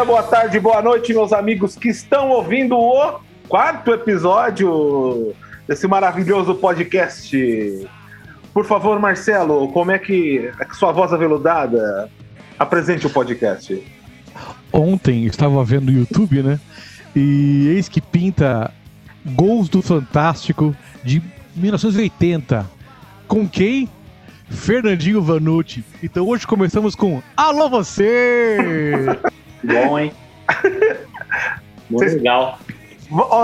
dia, boa tarde, boa noite, meus amigos que estão ouvindo o quarto episódio desse maravilhoso podcast. Por favor, Marcelo, como é que é sua voz aveludada apresente o podcast? Ontem estava vendo o YouTube, né? E eis que pinta Gols do Fantástico de 1980. Com quem? Fernandinho Vanucci. Então hoje começamos com Alô você! Bom, hein? Muito Vocês- legal.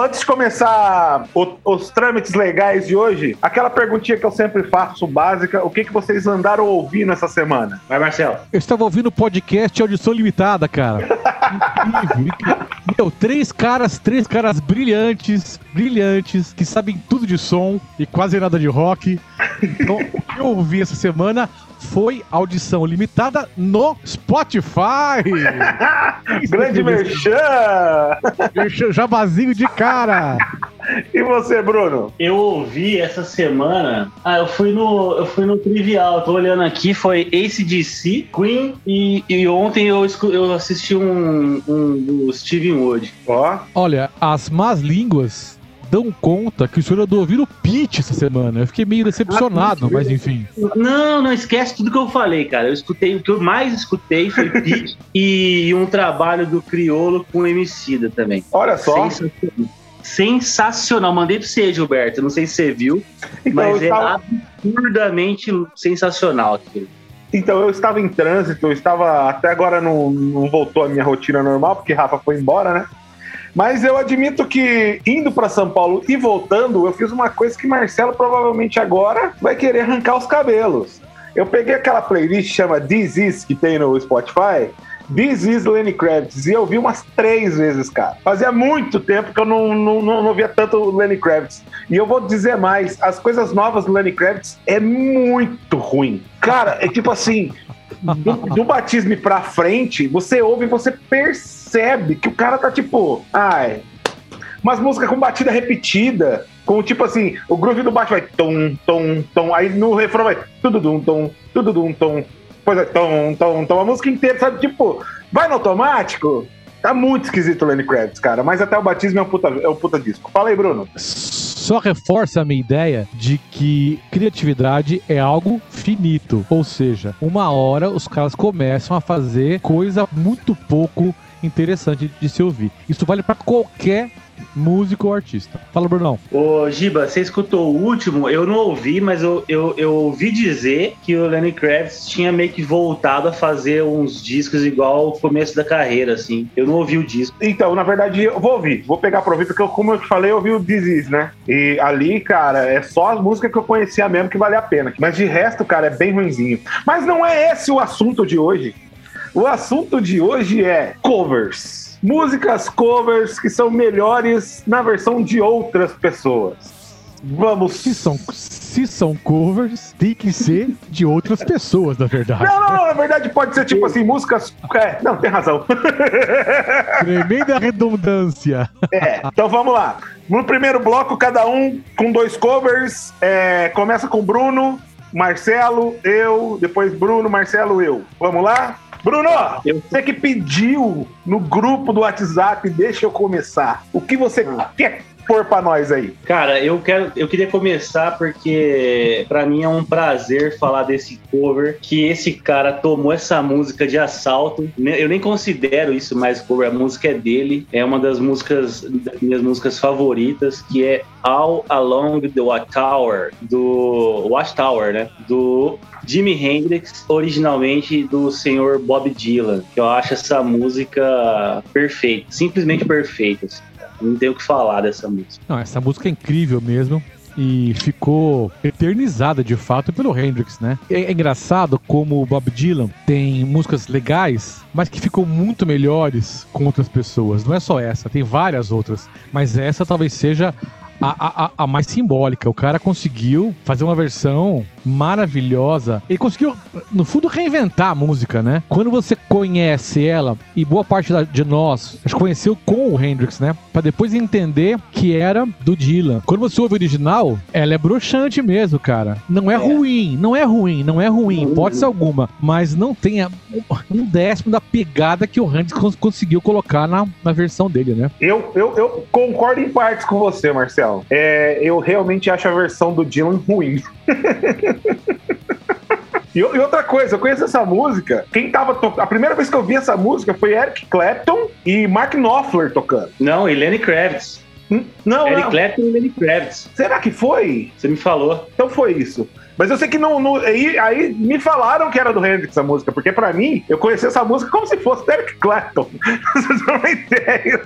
Antes de começar o- os trâmites legais de hoje, aquela perguntinha que eu sempre faço, básica, o que, que vocês andaram ouvindo essa semana? Vai, Marcelo. Eu estava ouvindo o podcast Audição Limitada, cara. Incrível, incrível. Meu, três caras, três caras brilhantes, brilhantes, que sabem tudo de som e quase nada de rock. Então, o que eu ouvi essa semana foi audição limitada no Spotify. Grande merchan! O Jabazinho de cara. E você, Bruno? Eu ouvi essa semana. Ah, eu fui no, eu fui no Trivial. Tô olhando aqui, foi ACDC, Queen e, e ontem eu, eu assisti um, um do Steven Wood. Ó, Olha, as más línguas dão conta que o senhor andou ouvindo Pitch essa semana. Eu fiquei meio decepcionado, mas enfim. Não, não esquece tudo que eu falei, cara. Eu escutei, o que eu mais escutei foi Pitch e um trabalho do Criolo com Emicida também. olha só. Sensacional. Sensacional. Mandei pra você, Gilberto. Não sei se você viu, Então, mas é estava, absurdamente sensacional aquilo. então, eu estava em trânsito, eu estava. Até agora não, não voltou a minha rotina normal, porque Rafa foi embora, né? Mas eu admito que indo para São Paulo e voltando, eu fiz uma coisa que Marcelo provavelmente agora vai querer arrancar os cabelos. Eu peguei aquela playlist que chama This Is, que tem no Spotify. This is Lenny Kravitz. E eu vi umas três vezes, cara. Fazia muito tempo que eu não, não, não, não via tanto Lenny Kravitz. E eu vou dizer mais: as coisas novas do Lenny Kravitz é muito ruim. Cara, é tipo assim. Do, do batismo pra frente, você ouve e você percebe que o cara tá tipo. Ai. Umas músicas com batida repetida. Com tipo assim, o groove do baixo vai tom, tom, tom. Aí no refrão vai tudo dum, tom, tudo dum, tom. Depois vai tom, tom, tom. A música inteira, sabe? Tipo, vai no automático. Tá muito esquisito o Lenny Kravitz, cara. Mas até o batismo é um puta, é um puta disco. Fala aí, Bruno. Só reforça a minha ideia de que criatividade é algo finito. Ou seja, uma hora os caras começam a fazer coisa muito pouco interessante de se ouvir. Isso vale pra qualquer músico ou artista. Fala, Brunão. Ô, Giba, você escutou o último? Eu não ouvi, mas eu, eu, eu ouvi dizer que o Lenny Kravitz tinha meio que voltado a fazer uns discos igual o começo da carreira, assim. Eu não ouvi o disco. Então, na verdade, eu vou ouvir. Vou pegar pra ouvir, porque eu, como eu te falei, eu ouvi o Disease, né? E ali, cara, é só as músicas que eu conhecia mesmo que vale a pena. Mas de resto, cara, é bem ruinzinho. Mas não é esse o assunto de hoje. O assunto de hoje é covers. Músicas covers que são melhores na versão de outras pessoas. Vamos. Se são, se são covers, tem que ser de outras pessoas, na verdade. Não, não, não, na verdade pode ser tipo assim, músicas. É, não, tem razão. Tremenda redundância. É, então vamos lá. No primeiro bloco, cada um com dois covers. É, começa com Bruno, Marcelo, eu, depois Bruno, Marcelo, eu. Vamos lá? Bruno, Eu- você que pediu no grupo do WhatsApp, deixa eu começar. O que você quer pôr pra nós aí? Cara, eu quero, eu queria começar porque pra mim é um prazer falar desse cover que esse cara tomou essa música de assalto. Ne- Eu nem considero isso mais cover, a música é dele. É uma das músicas das minhas músicas favoritas, que é All Along the Watchtower do Watchtower, né? Do Jimi Hendrix, originalmente do senhor Bob Dylan, que eu acho essa música perfeita, simplesmente perfeita. Não tenho o que falar dessa música. Não, essa música é incrível mesmo. E ficou eternizada de fato pelo Hendrix, né? É, é engraçado como o Bob Dylan tem músicas legais, mas que ficam muito melhores com outras pessoas. Não é só essa, tem várias outras. Mas essa talvez seja a, a, a mais simbólica. O cara conseguiu fazer uma versão maravilhosa. Ele conseguiu, no fundo, reinventar a música, né? Quando você conhece ela, e boa parte da, de nós conheceu com o Hendrix, né? Pra depois entender que era do Dylan. Quando você ouve o original, ela é broxante mesmo, cara. Não é, é. ruim, não é ruim, não é ruim, uhum. pode ser alguma, mas não tem um décimo da pegada que o Hendrix conseguiu colocar na, na versão dele, né? Eu, eu, eu concordo em partes com você, Marcelo. É, eu realmente acho a versão do Dylan ruim. E, outra coisa, eu conheço essa música. Quem tava tocando. A primeira vez que eu vi essa música foi Eric Clapton e Mark Knopfler tocando. Não, e Lenny Kravitz. Hum? Não, Eric não. Clapton e Lenny Kravitz. Será que foi? Você me falou. Então foi isso. Mas eu sei que não. não aí, aí, me falaram que era do Hendrix essa música, porque pra mim, eu conheci essa música como se fosse Eric Clapton. Vocês não têm ideia.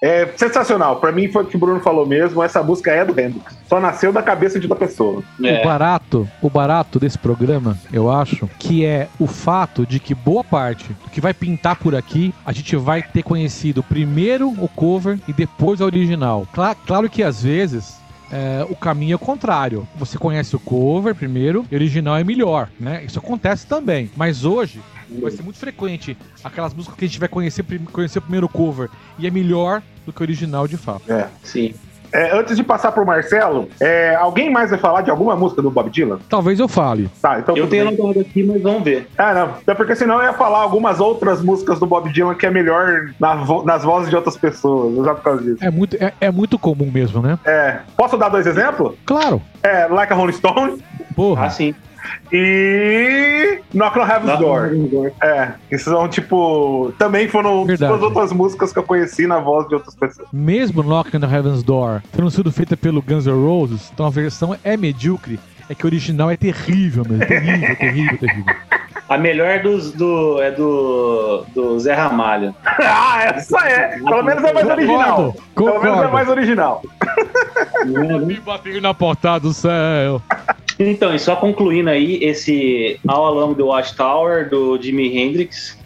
É sensacional. Para mim foi o que o Bruno falou mesmo. Essa música é do Hendrix. Só nasceu da cabeça de outra pessoa. É. O barato, o barato desse programa, eu acho, que é o fato de que boa parte do que vai pintar por aqui, a gente vai ter conhecido primeiro o cover e depois a original. Claro, claro que às vezes é, o caminho é o contrário. Você conhece o cover primeiro e o original é melhor, né? Isso acontece também. Mas hoje vai ser muito frequente aquelas músicas que a gente vai conhecer, conhecer o primeiro cover e é melhor do que o original de fato. É, sim. É, antes de passar pro Marcelo, é, alguém mais vai falar de alguma música do Bob Dylan? Talvez eu fale. Tá, então. Eu tenho anotado aqui, mas vamos ver. É, não. Até porque senão eu ia falar algumas outras músicas do Bob Dylan que é melhor na vo nas vozes de outras pessoas, exato por causa disso. É muito, é, é, muito comum mesmo, né? É. Posso dar dois exemplos? Claro. É, Like a Rolling Stone. Porra. Ah, sim. E Knock on Heaven's Door. Door. É, que são tipo. Também foram duas outras músicas que eu conheci na voz de outras pessoas. Mesmo Knock on Heaven's Door tendo sido feita pelo Guns N' Roses, então a versão é medíocre, é que o original é terrível mesmo. Terrível, terrível, terrível. A melhor dos, do, é do, do Zé Ramalho. ah, essa é! Pelo menos é mais original. Concordo. Pelo menos é mais original. Me batendo na portada do céu. Então, e só concluindo aí, esse All Along the Watchtower do Jimi Hendrix,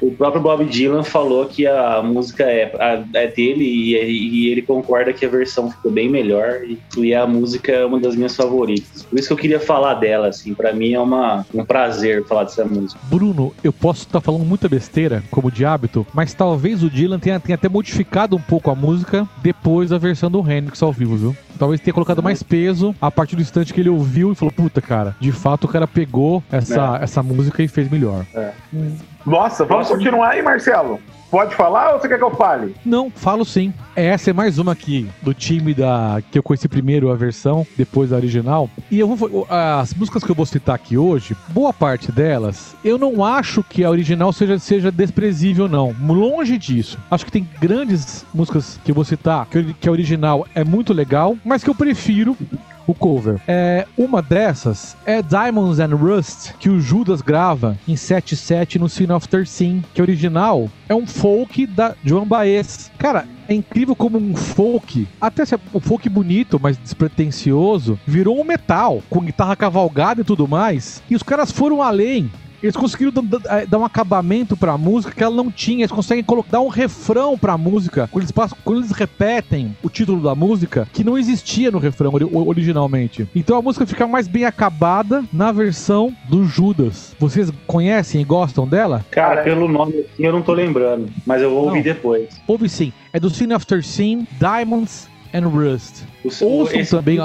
o próprio Bob Dylan falou que a música é, a, é dele e, e, ele concorda que a versão ficou bem melhor e, e a música é uma das minhas favoritas. Por isso que eu queria falar dela, assim, para mim é uma, um prazer falar dessa música. Bruno, eu posso estar tá falando muita besteira, como de hábito, mas talvez o Dylan tenha, tenha até modificado um pouco a música depois da versão do Hendrix ao vivo, viu? Talvez tenha colocado mais peso a partir do instante que ele ouviu e falou: Puta, cara, de fato o cara pegou essa, é. essa música e fez melhor. É. Hum. Nossa, vamos continuar aí, Marcelo. Pode falar ou você quer que eu fale? Não, falo sim. Essa é mais uma aqui do time da que eu conheci primeiro a versão, depois a original. E eu vou as músicas que eu vou citar aqui hoje, boa parte delas, eu não acho que a original seja seja desprezível não. Longe disso. Acho que tem grandes músicas que eu vou citar que, que a original é muito legal, mas que eu prefiro o cover. É, uma dessas é Diamonds and Rust, que o Judas grava em 7-7 no Sin of Tercin, que original é um folk da Joan Baez. Cara, é incrível como um folk, até se é um folk bonito, mas despretensioso, virou um metal, com guitarra cavalgada e tudo mais. E os caras foram além eles conseguiram é, dar um acabamento pra música que ela não tinha. Eles conseguem dar um refrão pra música quando eles, passam, quando eles repetem o título da música que não existia no refrão originalmente. Então a música fica mais bem acabada na versão do Judas. Vocês conhecem e gostam dela? Cara, pelo nome assim eu não tô lembrando, mas eu vou ouvir depois. Ouve sim. É do Scene After Scene, Diamonds and Rust. O, Ouçam esse, também.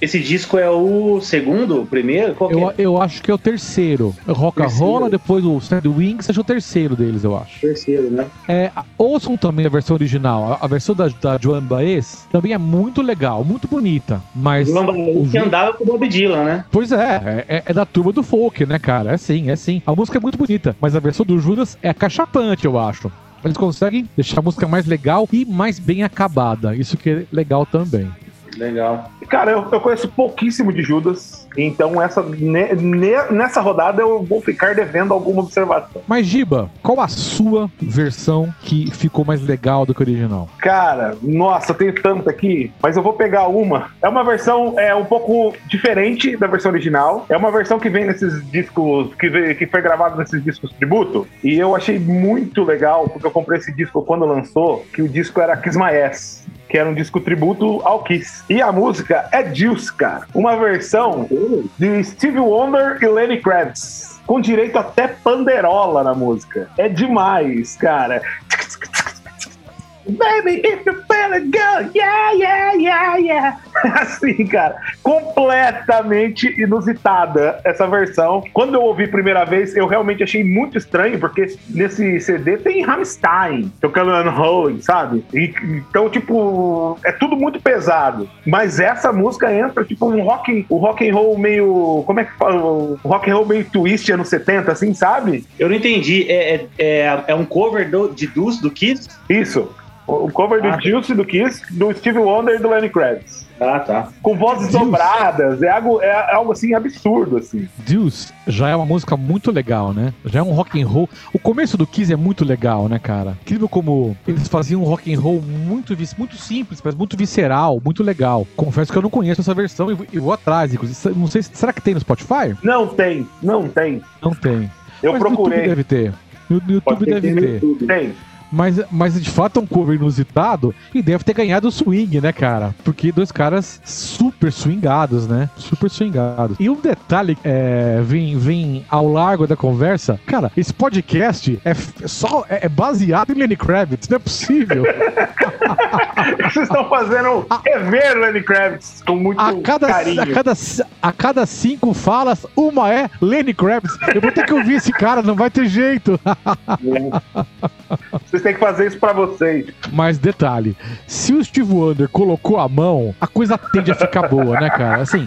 Esse disco é o segundo, o primeiro? eu, é? eu acho que é o terceiro. Rock Rola, depois o Stand Wings, acho o terceiro deles, eu acho. Terceiro, né? É, ouçam também a versão original. A, a versão da, da Joan Baez também é muito legal, muito bonita. Mas. Joan Baez que andava com o Bob Dylan, né? Pois é, é, é, da turma do folk, né, cara? É sim, é sim. A música é muito bonita, mas a versão do Judas é cachapante, eu acho. Eles conseguem deixar a música mais legal e mais bem acabada. Isso que é legal também. Legal. Cara, eu, eu conheço pouquíssimo de Judas, então essa, ne, ne, nessa rodada eu vou ficar devendo alguma observação. Mas, Giba, qual a sua versão que ficou mais legal do que o original? Cara, nossa, tem tanto aqui, mas eu vou pegar uma. É uma versão é um pouco diferente da versão original. É uma versão que vem nesses discos, que, veio, que foi gravado nesses discos tributo. E eu achei muito legal, porque eu comprei esse disco quando lançou, que o disco era Ass que era um disco tributo ao Kiss. E a música é Juice, cara. Uma versão de Steve Wonder e Lenny Kravitz. Com direito até panderola na música. É demais, cara. Baby, if you feel it, go, yeah, yeah, yeah, yeah. Assim, cara, completamente inusitada essa versão. Quando eu ouvi a primeira vez, eu realmente achei muito estranho, porque nesse CD tem Rammstein tocando Unholy, sabe? E, então, tipo, é tudo muito pesado. Mas essa música entra, tipo, um rock, um rock and roll meio. Como é que fala? Um rock and roll meio twist anos 70, assim, sabe? Eu não entendi. É, é, é, é um cover do, de Dus, do Kiss? Isso. O cover ah, do Juice do Kiss, do Steve Wonder e do Lenny Kravitz. Ah, tá. Com vozes dobradas, é algo, é algo assim absurdo, assim. Deuce já é uma música muito legal, né? Já é um rock and roll. O começo do Kiss é muito legal, né, cara? Incrível como eles faziam um rock and roll muito, muito simples, mas muito visceral, muito legal. Confesso que eu não conheço essa versão e vou, vou atrás. Inclusive, não sei, será que tem no Spotify? Não tem, não tem. Não tem. Eu mas procurei. No YouTube deve ter. No, no YouTube deve ter. YouTube. Tem. Mas, mas de fato é um cover inusitado e deve ter ganhado o swing, né, cara? Porque dois caras super swingados, né? Super swingados. E um detalhe é, vem, vem ao largo da conversa, cara, esse podcast é só é, é baseado em Lenny Kravitz, não é possível. Vocês estão fazendo rever Lenny Kravitz com muito a cada, carinho. A cada, a cada cinco falas, uma é Lenny Kravitz. Eu vou ter que ouvir esse cara, não vai ter jeito. Vocês têm que fazer isso pra vocês. Mas detalhe, se o Steve Wonder colocou a mão, a coisa tende a ficar boa, né, cara? Assim,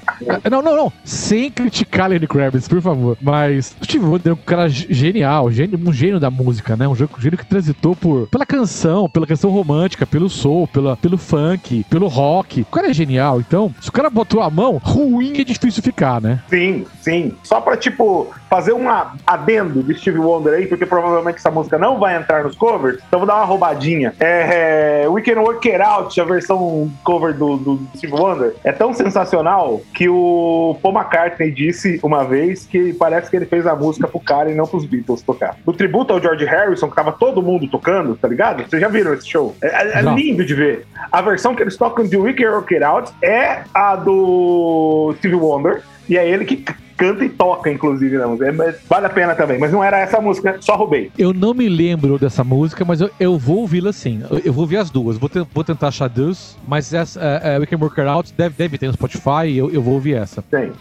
não, não, não. Sem criticar Lenny Kravitz, por favor. Mas o Steve Wonder é um cara genial, um gênio da música, né? Um gênio que transitou por, pela canção, pela canção romântica, pelo soul, pela, pelo funk, pelo rock. O cara é genial. Então, se o cara botou a mão, ruim é difícil ficar, né? Sim, sim. Só pra, tipo, fazer um adendo de Steve Wonder aí, porque provavelmente essa música não vai entrar nos covers, então vou dar uma roubadinha. É, é, We Can Work It Out, a versão cover do, do Steve Wonder, é tão sensacional que o Paul McCartney disse uma vez que parece que ele fez a música pro cara e não pros Beatles tocar. No tributo ao George Harrison, que tava todo mundo tocando, tá ligado? Vocês já viram esse show? É, é lindo de ver. A versão que eles tocam de We Can Work It Out é a do Steve Wonder, e é ele que canta e toca, inclusive, na música. É, vale a pena também, mas não era essa música, só roubei. Eu não me lembro dessa música, mas eu, eu vou ouvi-la sim. Eu, eu, vou ouvir as duas. Vou, te, vou tentar achar Deus, mas essa, é, é, We Can Work It Out deve, deve ter no Spotify eu, eu vou ouvir essa. Tem.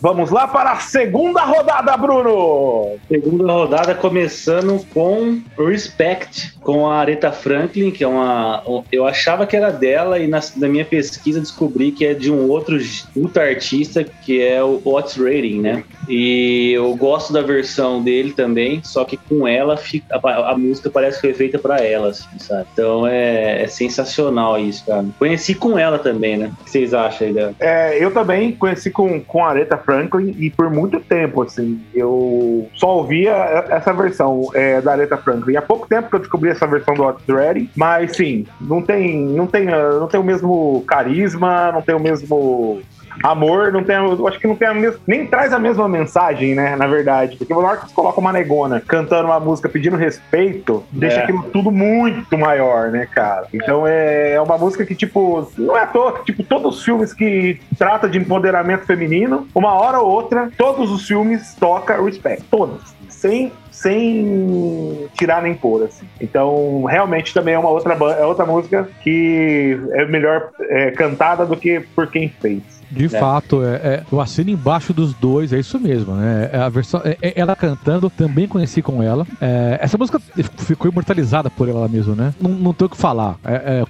Vamos lá para a segunda rodada, Bruno! Segunda rodada começando com Respect, com a Aretha Franklin, que é uma. Eu achava que era dela, e na, na minha pesquisa descobri que é de um outro puta artista, que é o Otis Rating, né? E eu gosto da versão dele também, só que com ela a, a música parece que foi feita para ela, assim, sabe? Então é, é, sensacional isso, cara. Conheci com ela também, né? O que vocês acham aí dela? É, eu também conheci com, com a Aretha Franklin e por muito tempo, assim, eu só ouvia essa versão é, da Aretha Franklin. Há pouco tempo que eu descobri essa versão do Otis Redding, mas sim, não tem, não tem, não tem o mesmo carisma, não tem o mesmo amor não tem, eu acho que não tem a mesma, nem traz a mesma mensagem, né, na verdade. Porque na hora que você coloca uma negona cantando uma música pedindo respeito, é. deixa aquilo tudo muito maior, né, cara? Então é, é uma música que, tipo, não é à toa, tipo, todos os filmes que trata de empoderamento feminino, uma hora ou outra, todos os filmes toca Respect. Todos. Sem sem tirar nem pôr, assim. Então, realmente também é uma outra, é outra música que é melhor é, cantada do que por quem fez. De é. fato, é, é, eu assino embaixo dos dois, é isso mesmo, né? É a versão, é, é ela cantando, também conheci com ela. É, essa música ficou imortalizada por ela mesmo, né? Não, não tenho o que falar.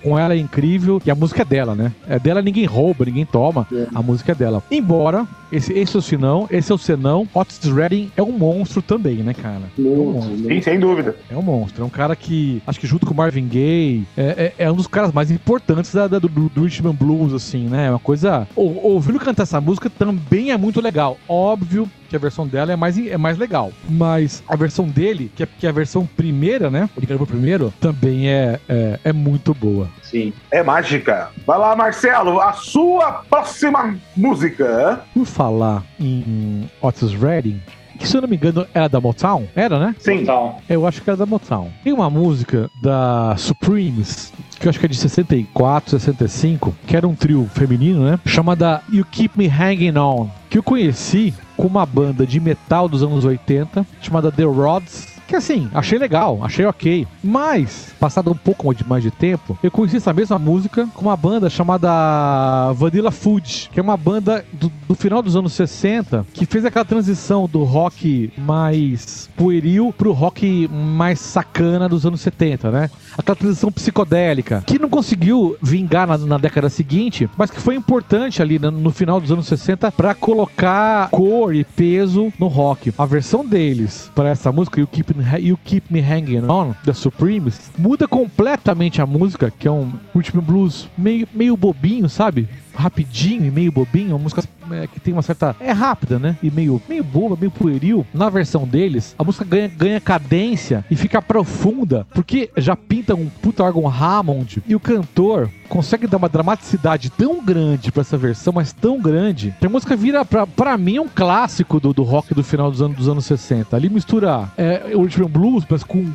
com ela é incrível e a música é dela, né? É dela, ninguém rouba, ninguém toma. A música é dela. Embora, esse, esse é o senão, esse é o senão, Otis Redding é um monstro também, né, cara? É um monstro. Sim, sem dúvida. É um monstro. É um cara que, acho que junto com o Marvin Gaye, é, um dos caras mais importantes da, da do, do Richmond Blues, assim, né? É uma coisa ouvindo cantar essa música também é muito legal. Óbvio que a versão dela é mais, é mais legal. Mas a versão dele, que é, que é a versão primeira, né? Ele gravou primeiro, também é, é, é, muito boa. Sim. É mágica. Vai lá, Marcelo, a sua próxima música. Por falar em Otis Redding, que se eu não me engano era da Motown, era, né? Sim. Total. Eu acho que era da Motown. Tem uma música da Supremes, que eu acho que é de 64, 65, que era um trio feminino, né? Chamada You Keep Me Hanging On, que eu conheci com uma banda de metal dos anos 80, chamada The Rods, que assim, achei legal, achei ok. Mas, passado um pouco mais de tempo, eu conheci essa mesma música com uma banda chamada Vanilla Food, que é uma banda do, do final dos anos 60 que fez aquela transição do rock mais pueril pro rock mais sacana dos anos 70, né? Aquela transição psicodélica, que não conseguiu vingar na, na década seguinte, mas que foi importante ali no, no final dos anos 60 para colocar cor e peso no rock. A versão deles para essa música, You Keep, you Keep Me Hanging On, da Supremes, muda completamente a música, que é um último blues meio, meio bobinho, sabe? Rapidinho e meio bobinho, uma música é, que tem uma certa. É rápida, né? E meio, meio boba, meio pueril. Na versão deles, a música ganha, ganha cadência e fica profunda, porque já pinta um puta órgão Hammond e o cantor consegue dar uma dramaticidade tão grande pra essa versão, mas tão grande, que a música vira, pra, pra mim, um clássico do, do rock do final dos anos, dos anos 60. Ali mistura é, o rhythm blues, mas com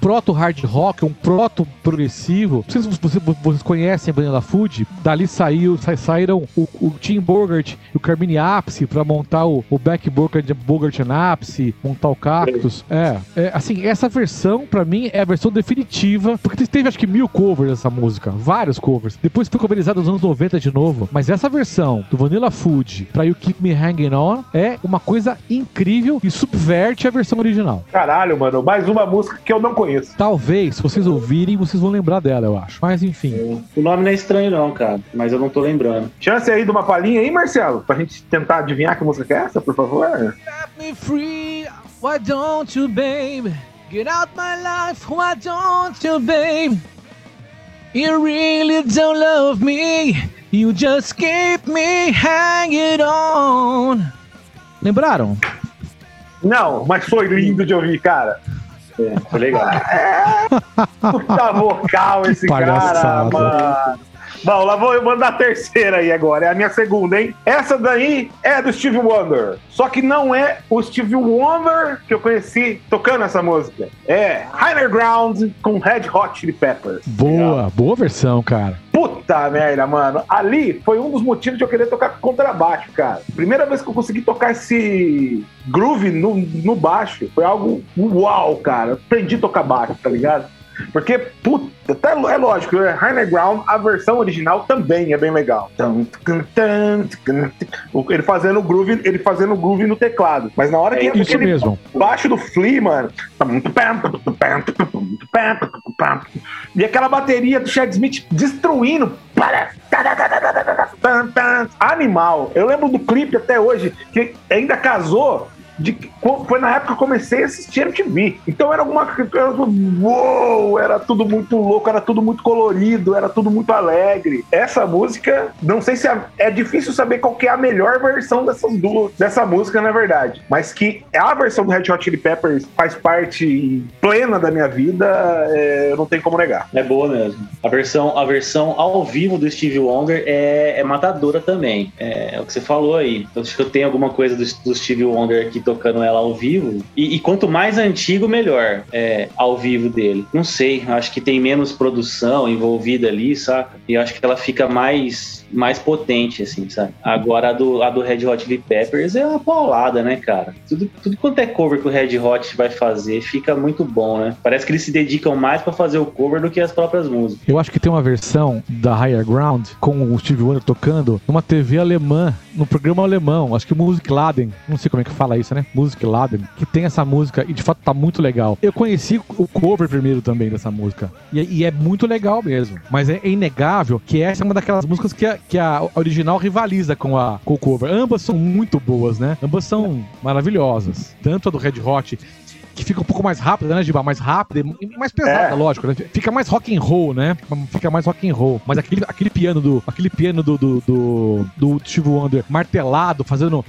proto hard rock, um proto progressivo. Não sei se vocês, vocês conhecem a Vanilla Food. Dali saiu, sa- saíram o, o Tim Bogart e o Carmine Apse pra montar o, o Beck Bogart, Bogart and Apse, montar o Cactus. É, é, assim, essa versão pra mim é a versão definitiva, porque teve acho que mil covers dessa música, vários covers. Depois foi coverizado nos anos 90 de novo, mas essa versão do Vanilla Food pra You Keep Me Hanging On é uma coisa incrível e subverte a versão original. Caralho, mano, mais uma música que eu não conheço. Talvez, se vocês ouvirem, vocês vão lembrar dela, eu acho. Mas enfim. O nome não é estranho, não, cara. Mas eu não tô lembrando. Chance aí de uma palhinha aí, Marcelo, pra gente tentar adivinhar que música que é essa, por favor. Set me free, why don't you, babe? Get out my life, why don't you, babe? You really don't love me, you just keep me hanging on. Lembraram? Não, mas foi lindo de ouvir, cara. É, foi legal. Puta vocal esse cara, Palhaçada. mano. Bom, lá vou eu mandar a terceira aí agora. É a minha segunda, hein? Essa daí é do Steve Wonder. Só que não é o Steve Wonder que eu conheci tocando essa música. É Higher Ground com Red Hot Chili Peppers. Boa, boa versão, cara. Puta merda, mano. Ali foi um dos motivos de eu querer tocar contrabaixo, cara. Primeira vez que eu consegui tocar esse groove no, no baixo foi algo uau, cara. Aprendi a tocar baixo, tá ligado? Porque, puta, até é lógico, é Higher Ground, a versão original também é bem legal. Ele fazendo o groove, ele fazendo groove no teclado. Mas na hora que É entra Isso mesmo. baixo do Flea, mano. E aquela bateria do Chad Smith destruindo. Animal. Eu lembro do clipe até hoje, que ainda casou. De, foi na época que eu comecei a assistir MTV. Então era alguma coisa. Uou! Era tudo muito louco, era tudo muito colorido, era tudo muito alegre. Essa música, não sei se é, é difícil saber qual é a melhor versão dessas duas, dessa música, na verdade. Mas que a versão do Red Hot Chili Peppers faz parte plena da minha vida, é, eu não tenho como negar. É boa mesmo. A versão, a versão ao vivo do Steve Wonder é, é matadora também. É, é o que você falou aí. Eu acho que eu tenho alguma coisa do, do Steve Wonder aqui tocando ela ao vivo. E, e quanto mais antigo, melhor. É, ao vivo dele. Não sei, acho que tem menos produção envolvida ali, saca? E acho que ela fica mais mais potente, assim, sabe? Agora a do, a do Red Hot Chili Peppers é uma paulada, né, cara? Tudo, tudo quanto é cover que o Red Hot vai fazer fica muito bom, né? Parece que eles se dedicam mais pra fazer o cover do que as próprias músicas. Eu acho que tem uma versão da Higher Ground com o Steve Wonder tocando numa TV alemã, no programa alemão, acho que Music Laden, não sei como é que fala isso, né? Music Laden, que tem essa música e de fato tá muito legal. Eu conheci o cover primeiro também dessa música e, e é muito legal mesmo, mas é inegável que essa é uma daquelas músicas que que a original rivaliza com, a, com cover. Ambas são muito boas, né? Ambas são maravilhosas, tanto a do Red Hot que fica um pouco mais rápida, né, Giba? Mais rápida e mais pesada, É. lógico. Né? Fica mais rock and roll, né? Fica mais rock and roll. Mas aquele, aquele piano do aquele piano do do, do, do Steve Wonder martelado, fazendo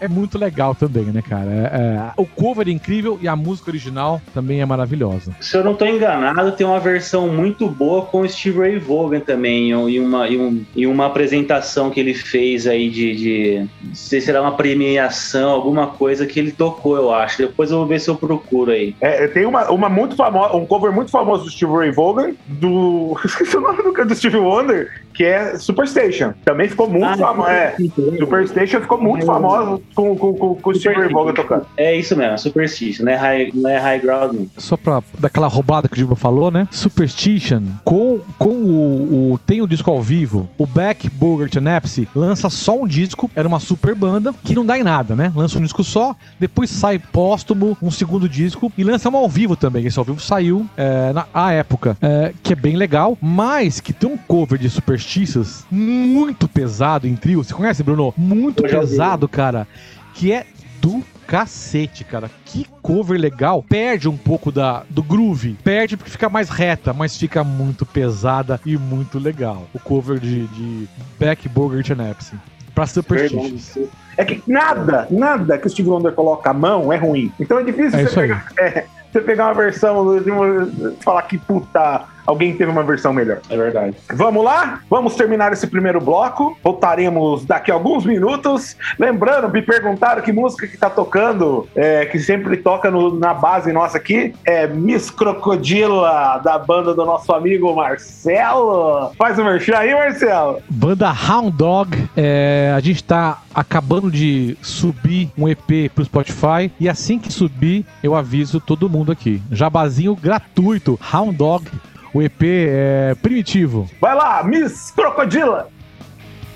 é muito legal também, né, cara? É- é- o cover é incrível e a música original também é maravilhosa. Se eu não tô enganado, tem uma versão muito boa com o Steve Ray Vaughan também, em uma, em, um- em uma apresentação que ele fez aí de, de. Não sei se era uma premiação, alguma coisa que ele tocou, eu acho. Depois eu vou ver se eu procuro aí. É, tem uma, uma muito famosa, um cover muito famoso do Steve Ray Vaughan, do. Esqueci o nome do, do Steve Wonder, que é Superstation. Também ficou muito Ah, famoso. É, Superstation ficou muito famoso com, com, com, com o Steve Ray Vaughan tocando. É isso mesmo, Superstition, não é high, não é high ground, não. Só pra daquela roubada que o Giba falou, né? Superstition, com, com o, o- Tem o disco ao vivo. O Back Burger Tenepsy lança só um disco, era uma super banda, que não dá em nada, né? Lança um disco só, depois sai póstumo, um segundo disco, e lança um ao vivo também. Esse ao vivo saiu é, na à época, é, que é bem legal, mas que tem um cover de Superstitious muito pesado em trio. Você conhece, Bruno? Muito pesado, cara. Que é do cacete, cara. Que cover legal. Perde um pouco da, do groove. Perde porque fica mais reta, mas fica muito pesada e muito legal. O cover de, de Back Burger Tenepsy. Pra Superstitious. Verdade. É que nada, nada que o Steve Wonder coloca a mão é ruim. Então é difícil É você, pegar, é, você pegar uma versão, de uma- falar que puta, alguém teve uma versão melhor. É verdade. Vamos lá? Vamos terminar esse primeiro bloco. Voltaremos daqui a alguns minutos. Lembrando, me perguntaram que música que tá tocando, é, que sempre toca no- na base nossa aqui, é Miss Crocodila, da banda do nosso amigo Marcelo. Faz o merchan aí, Marcelo. Banda Hound Dog, é, a gente tá acabando de subir um EP pro Spotify e assim que subir, eu aviso todo mundo aqui. Jabazinho gratuito, Hound Dog, o EP é primitivo. Vai lá, Miss Crocodila.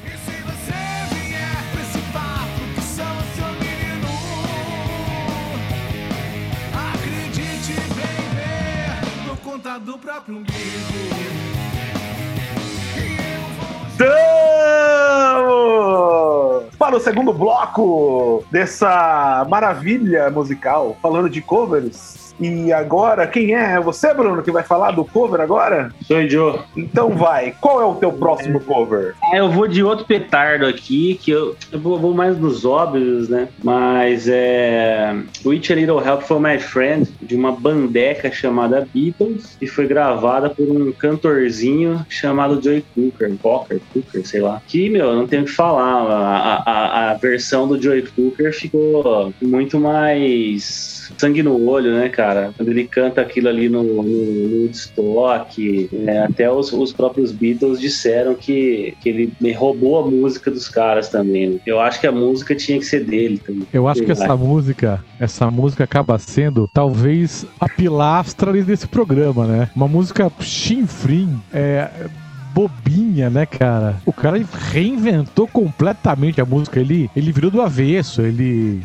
E se você vier com esse papo que sou seu menino, acredite bem ver por conta do próprio umbigo. Estamos para o segundo bloco dessa maravilha musical, falando de covers. E agora, quem é? É você, Bruno, que vai falar do cover agora? Sou o Joe. Então vai, qual é o teu próximo cover? É, eu vou de outro petardo aqui, que eu, eu vou, vou mais nos óbvios, né? Mas é. With a Little Help from My Friend, de uma bandeca chamada Beatles, e foi gravada por um cantorzinho chamado Joey Cooker, Cocker, Cooker, sei lá. Que, meu, não tenho o que falar. A, a, a versão do Joey Cooker ficou muito mais sangue no olho, né, cara? Quando ele canta aquilo ali no, no, Woodstock, é, até os, os próprios Beatles disseram que, que ele roubou a música dos caras também. né? Eu acho que a música tinha que ser dele também. Eu acho que essa música, essa música acaba sendo talvez a pilastra desse programa, né? Uma música chinfrim, é bobinha, né, cara? O cara reinventou completamente a música, ele, ele virou do avesso, ele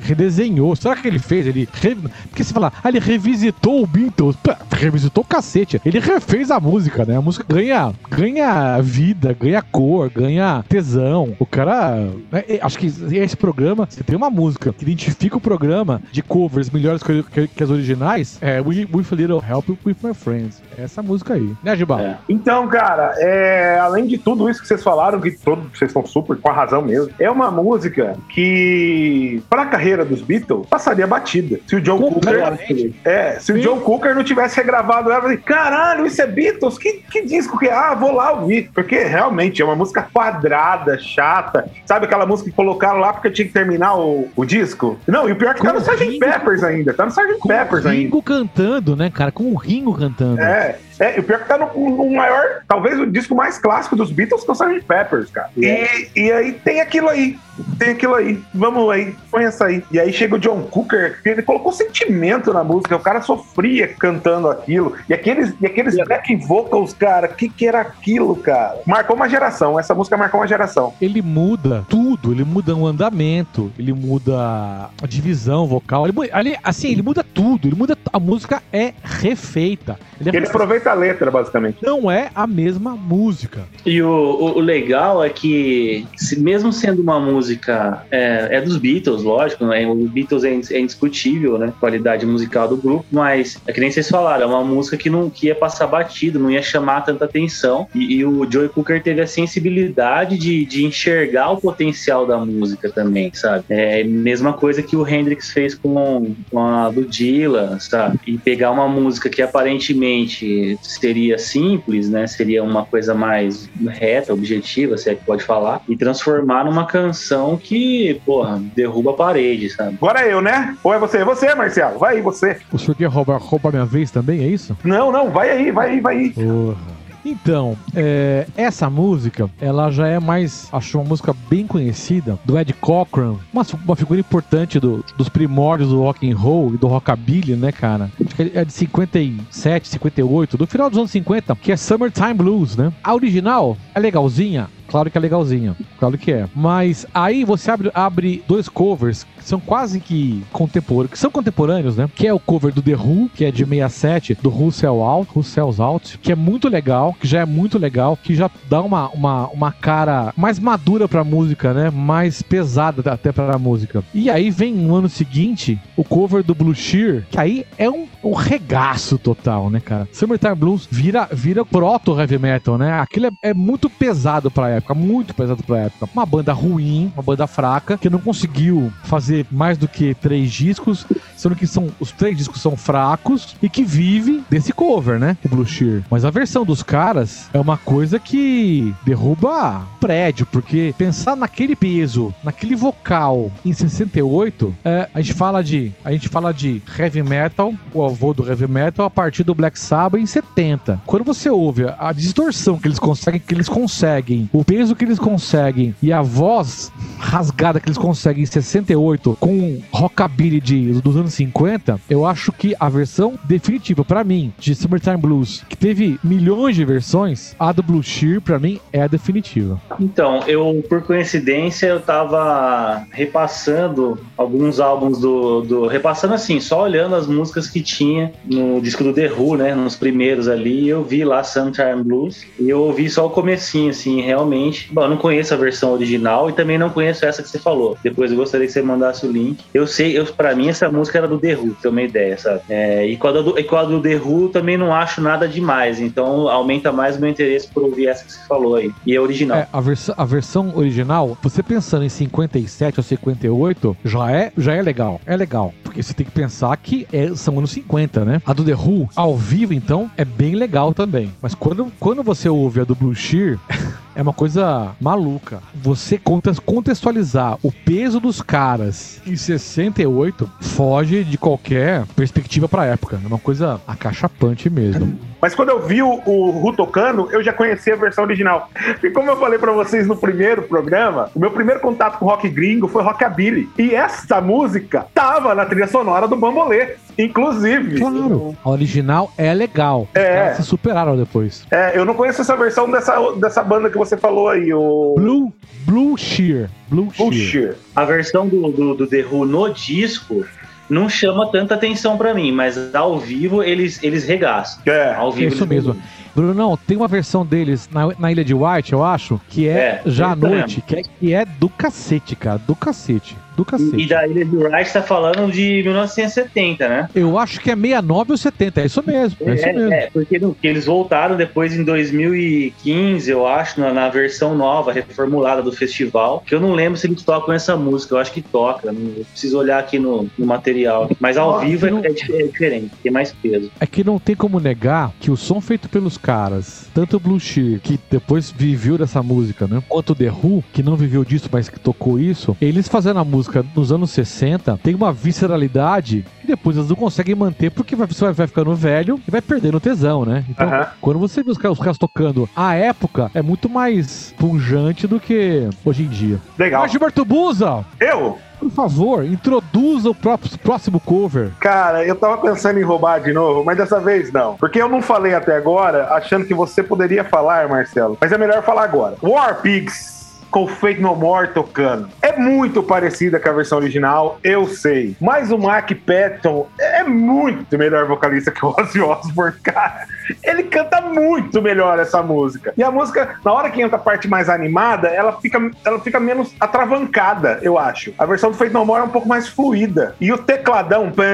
redesenhou. Será que ele fez? Ele re- porque você fala, ah, ele revisitou o Beatles. Revisitou o cacete. Ele refez a música, né? A música ganha, ganha vida, ganha cor, ganha tesão. O cara. é, é, acho que esse programa, se tem uma música que identifica o programa de covers melhores que, que- que as originais, é With, With Little Help with My Friends. Essa música aí. Né, Giba? É. Então, cara, é, além de tudo isso que vocês falaram, que todos vocês estão super com a razão mesmo, é uma música que, pra carreira dos Beatles, passaria batida. Se o John Cooker. É, se o Sim. John Cooker não tivesse regravado ela, eu falei, caralho, isso é Beatles? Que, que disco que é? Ah, vou lá ouvir. Porque realmente é uma música quadrada, chata. Sabe aquela música que colocaram lá porque tinha que terminar o, o disco? Não, e o pior é que tá no Com Sgt. Ringo- Peppers ainda. Tá no Sgt. Com Peppers o ainda. Ringo cantando, né, cara? Com o Ringo cantando. É, Até! É, e o pior é que tá no, no maior, talvez o disco mais clássico dos Beatles, que é o Sgt. Peppers, cara. E, e aí tem aquilo aí, tem aquilo aí. Vamos aí, põe essa aí. E aí chega o John Cooker, que ele colocou sentimento na música, o cara sofria cantando aquilo. E aqueles, e aqueles back vocals, cara, que que era aquilo, cara? Marcou uma geração, essa música marcou uma geração. Ele muda tudo. Ele muda o andamento, ele muda a divisão vocal. Ele, assim, ele muda tudo. Ele muda. A música é refeita. Ele é Ele aproveita a letra, basicamente. não é a mesma música. E o, o- o legal é que, se- mesmo sendo uma música é, é dos Beatles, lógico, né? o Beatles é, é indiscutível, né? Qualidade musical do grupo, mas é que nem vocês falaram, é uma música que não que ia passar batido, não ia chamar tanta atenção. E, e o Joey Cooker teve a sensibilidade de, de enxergar o potencial da música também, sabe? É a mesma coisa que o Hendrix fez com, com a do Dylan, sabe? E pegar uma música que aparentemente seria simples, né? Seria uma coisa mais reta, objetiva, se é que pode falar, e transformar numa canção que, porra, derruba a parede, sabe? Agora é eu, né? Ou é você? É você, Marcelo. Vai aí, você. O senhor quer roubar, roubar minha vez também, é isso? Não, não, vai aí, vai aí, vai aí. Porra. Então, é, essa música, ela já é mais, acho uma música bem conhecida, do Ed Cochran, uma, uma figura importante do- dos primórdios do rock and roll e do rockabilly, né, cara? Acho que é de 57, 58, do final dos anos 50, que é Summertime Blues, né? A original é legalzinha, Claro que é legalzinha, claro que é. Mas aí você abre, abre dois covers são quase que contemporâneos, que são contemporâneos, né? Que é o cover do The Who, que é de 67, do Russell Out, Russell's Out, que é muito legal, que já é muito legal, que já dá uma, uma, uma cara mais madura pra música, né? Mais pesada até pra música. E aí vem no ano seguinte o cover do Blue Shear, que aí é um, um regaço total, né, cara? Summertime Blues vira, vira proto heavy metal, né? Aquilo é, é muito pesado pra época, muito pesado pra época. Uma banda ruim, uma banda fraca, que não conseguiu fazer mais do que três discos, sendo que são, os três discos são fracos e que vive desse cover, né? O Blue Shear. Mas a versão dos caras é uma coisa que derruba prédio, porque pensar naquele peso, naquele vocal em 68, é, a gente fala de a gente fala de heavy metal, o avô do heavy metal a partir do Black Sabbath em 70. Quando você ouve a distorção que eles conseguem, que eles conseguem, o peso que eles conseguem e a voz rasgada que eles conseguem em 68 com rockabilly de, dos anos 50, eu acho que a versão definitiva pra mim de Summertime Blues, que teve milhões de versões, a do Blue Shear pra mim é a definitiva. Então, eu, por coincidência, eu tava repassando alguns álbuns do, do. Repassando assim, só olhando as músicas que tinha no disco do The Who, né? Nos primeiros ali, eu vi lá Summertime Blues e eu ouvi só o comecinho, assim, realmente. Bom, eu não conheço a versão original e também não conheço essa que você falou. Depois eu gostaria que você mandasse o link. Eu sei, eu, pra mim, essa música era do The Who, ter uma ideia, sabe? É, e, com a do, e com a do The Who também não acho nada demais, então aumenta mais o meu interesse por ouvir essa que você falou aí. E é original. É, a, vers a versão original, você pensando em 57 ou 58, já é, já é legal. É legal. Porque você tem que pensar que é- são anos 50, né? A do The Who, ao vivo, então, é bem legal também. Mas quando, quando você ouve a do Blue Shear, é uma coisa maluca. Você contextualizar o peso dos caras em 68 foge de qualquer perspectiva pra época. É uma coisa acachapante mesmo. Mas quando eu vi o, o Ru tocando, eu já conhecia a versão original. E como eu falei pra vocês no primeiro programa, o meu primeiro contato com rock gringo foi rockabilly. E essa música tava na trilha sonora do Bambolê. Inclusive. Claro, a original é legal. É. se superaram depois. É, eu não conheço essa versão dessa, dessa banda que você falou aí, o Blue, Blue Shear. Blue Shear. Bushir. A versão do, do, do The Who no disco não chama tanta atenção pra mim, mas ao vivo eles, eles regaçam. É. Ao vivo Isso mesmo. Bruno, não, tem uma versão deles na, na Ilha de White, eu acho, que é, É, já à noite, que é, que é do cacete, cara. Do cacete. Do cacete. E da Ilha do Wright tá falando de 1970, né? Eu acho que é 69 ou 70, é isso mesmo. É, isso mesmo. É, porque, porque eles voltaram depois em 2015, eu acho, na, na versão nova, reformulada do festival. Que eu não lembro se eles tocam essa música, eu acho que toca. Não, eu preciso olhar aqui no, no material. Mas ao Ah, vivo é, não- é é diferente, tem mais peso. É que não tem como negar que o som feito pelos caras, tanto o Blue Shear, que depois viveu dessa música, né? Quanto o The Who, que não viveu disso, mas que tocou isso, eles fazendo a música nos anos 60, tem uma visceralidade que depois eles não conseguem manter porque vai, você vai, ficando velho e vai perdendo o tesão, né? Então, Aham. quando você vê os caras, os caras tocando a época, é muito mais punjante do que hoje em dia. Legal. Mas Gilberto Buza, Eu? por favor, introduza o próprio, próximo cover. Cara, eu tava pensando em roubar de novo, mas dessa vez não. Porque eu não falei até agora, achando que você poderia falar, Marcelo. Mas é melhor falar agora. War Pigs. Com Fate No More tocando. É muito parecida com a versão original, eu sei. Mas o Mark Patton é muito melhor vocalista que o Ozzy Osbourne, cara. Ele canta muito melhor essa música. E a música, na hora que entra a parte mais animada, ela fica, ela fica menos atravancada, eu acho. A versão do Fate No More é um pouco mais fluida. E o tecladão, pã,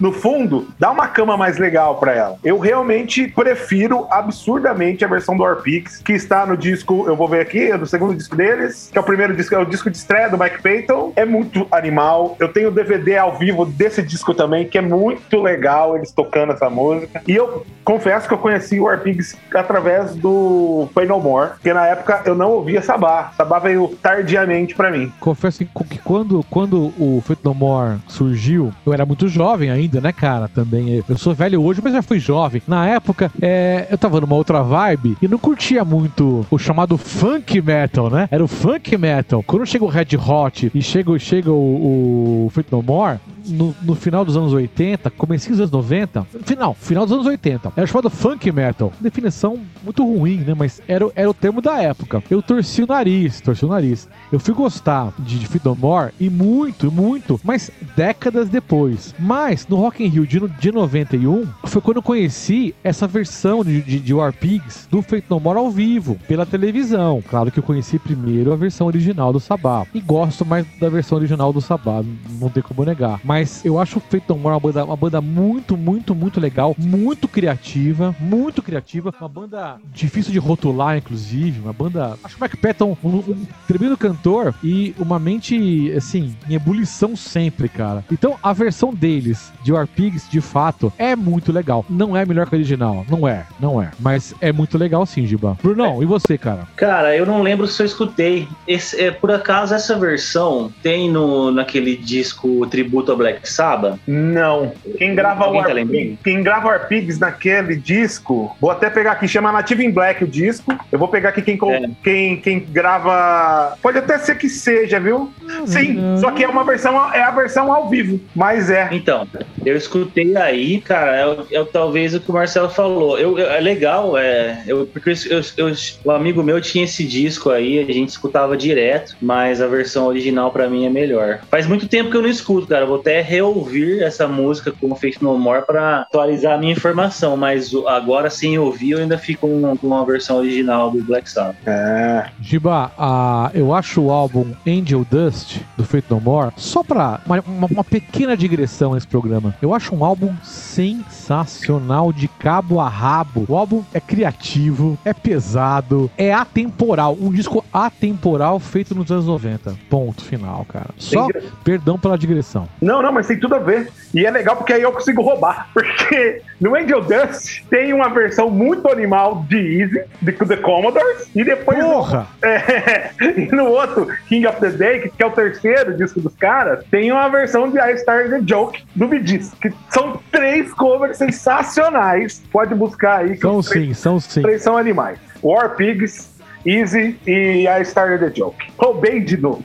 no fundo, dá uma cama mais legal pra ela. Eu realmente prefiro absurdamente a versão do Warpix, que está no disco, eu vou ver aqui, é do segundo disco deles, que é o primeiro disco, é o disco de estreia do Mike Payton. É muito animal. Eu tenho o DVD ao vivo desse disco também, que é muito legal eles tocando essa música. E eu confesso que eu conheci o Warpigs através do Play No More, porque na época eu não ouvia Sabá. Sabá veio tardiamente pra mim. Confesso que, quando, quando o Fate No More surgiu, eu era muito jovem ainda, né, cara? Também. Eu sou velho hoje, mas já fui jovem. Na época, é, eu tava numa outra vibe e não curtia muito o chamado funk metal, né? Era o funk metal. Quando chega o Red Hot e chega, chega o, o Fate No More, no, no final dos anos 80, comecinho dos anos 90, final, final dos anos 80, era chamado funk metal. Definição muito ruim, né? Mas era, era o termo da época. Eu torci o nariz, torci o nariz. Eu fui gostar de, de Feed No More e muito, muito, mas décadas depois. Mas no Rock in Rio de, de 91 foi quando eu conheci essa versão de, de, de War Pigs do Feito No More ao vivo, pela televisão. Claro que eu conheci primeiro a versão original do Sabá. E gosto mais da versão original do Sabá, não tem como negar. Mas eu acho o Feito No More uma banda, uma banda muito, muito, muito legal, muito criativa, muito criativa. Uma banda difícil de rotular, inclusive. Uma banda. Acho que o Patton, um, um tremendo cantor e uma mente, assim, em ebulição sempre, cara. Então, a versão deles, de War Pigs, de fato, é muito legal. Não é melhor que a original. Não é, não é. Mas é muito legal sim, Giba. Brunão, e você, cara? Cara, eu não lembro se eu escutei. Esse- é, por acaso, essa versão tem no, naquele disco tributo a Black Sabbath? Não. Quem grava o Alguém tá War quem grava War Pigs naquele disco, vou até pegar aqui, chama Native in Black o disco. Eu vou pegar aqui quem, É. quem, quem grava. Pode até ser que seja, viu? Sim, só que é uma versão, é a versão ao vivo. Mas é. Então, eu escutei aí, cara, é, é talvez o que o Marcelo falou. Eu, eu- é legal, é, eu, porque eu, eu- o amigo meu tinha esse disco aí, a gente escutava direto, mas a versão original pra mim é melhor. Faz muito tempo que eu não escuto, cara. Eu vou até reouvir essa música com o Faith No More pra atualizar a minha informação, mas agora sem ouvir eu ainda fico com, com a versão original do Black Sabbath. É. Giba, eu acho o álbum Angel Dust, do Fate No More, só pra uma, uma- uma pequena digressão nesse programa, eu acho um álbum sensacional de cabo a rabo. O álbum é criativo, é pesado, é atemporal. Um disco atemporal feito nos anos 90. Ponto final, cara. Só perdão pela digressão. Não, não, mas tem tudo a ver. E é legal porque aí eu consigo roubar. Porque no Angel Dust tem uma versão muito animal de Easy, de The Commodores, e depois. Porra! É, e no outro, King of the Day, que é o terceiro disco dos caras, tem uma versão de I Started the Joke do Gees, que são três covers sensacionais. Pode buscar aí. São três, sim, são sim. três são animais. War Pigs, Easy e I Started the Joke. Roubei de novo.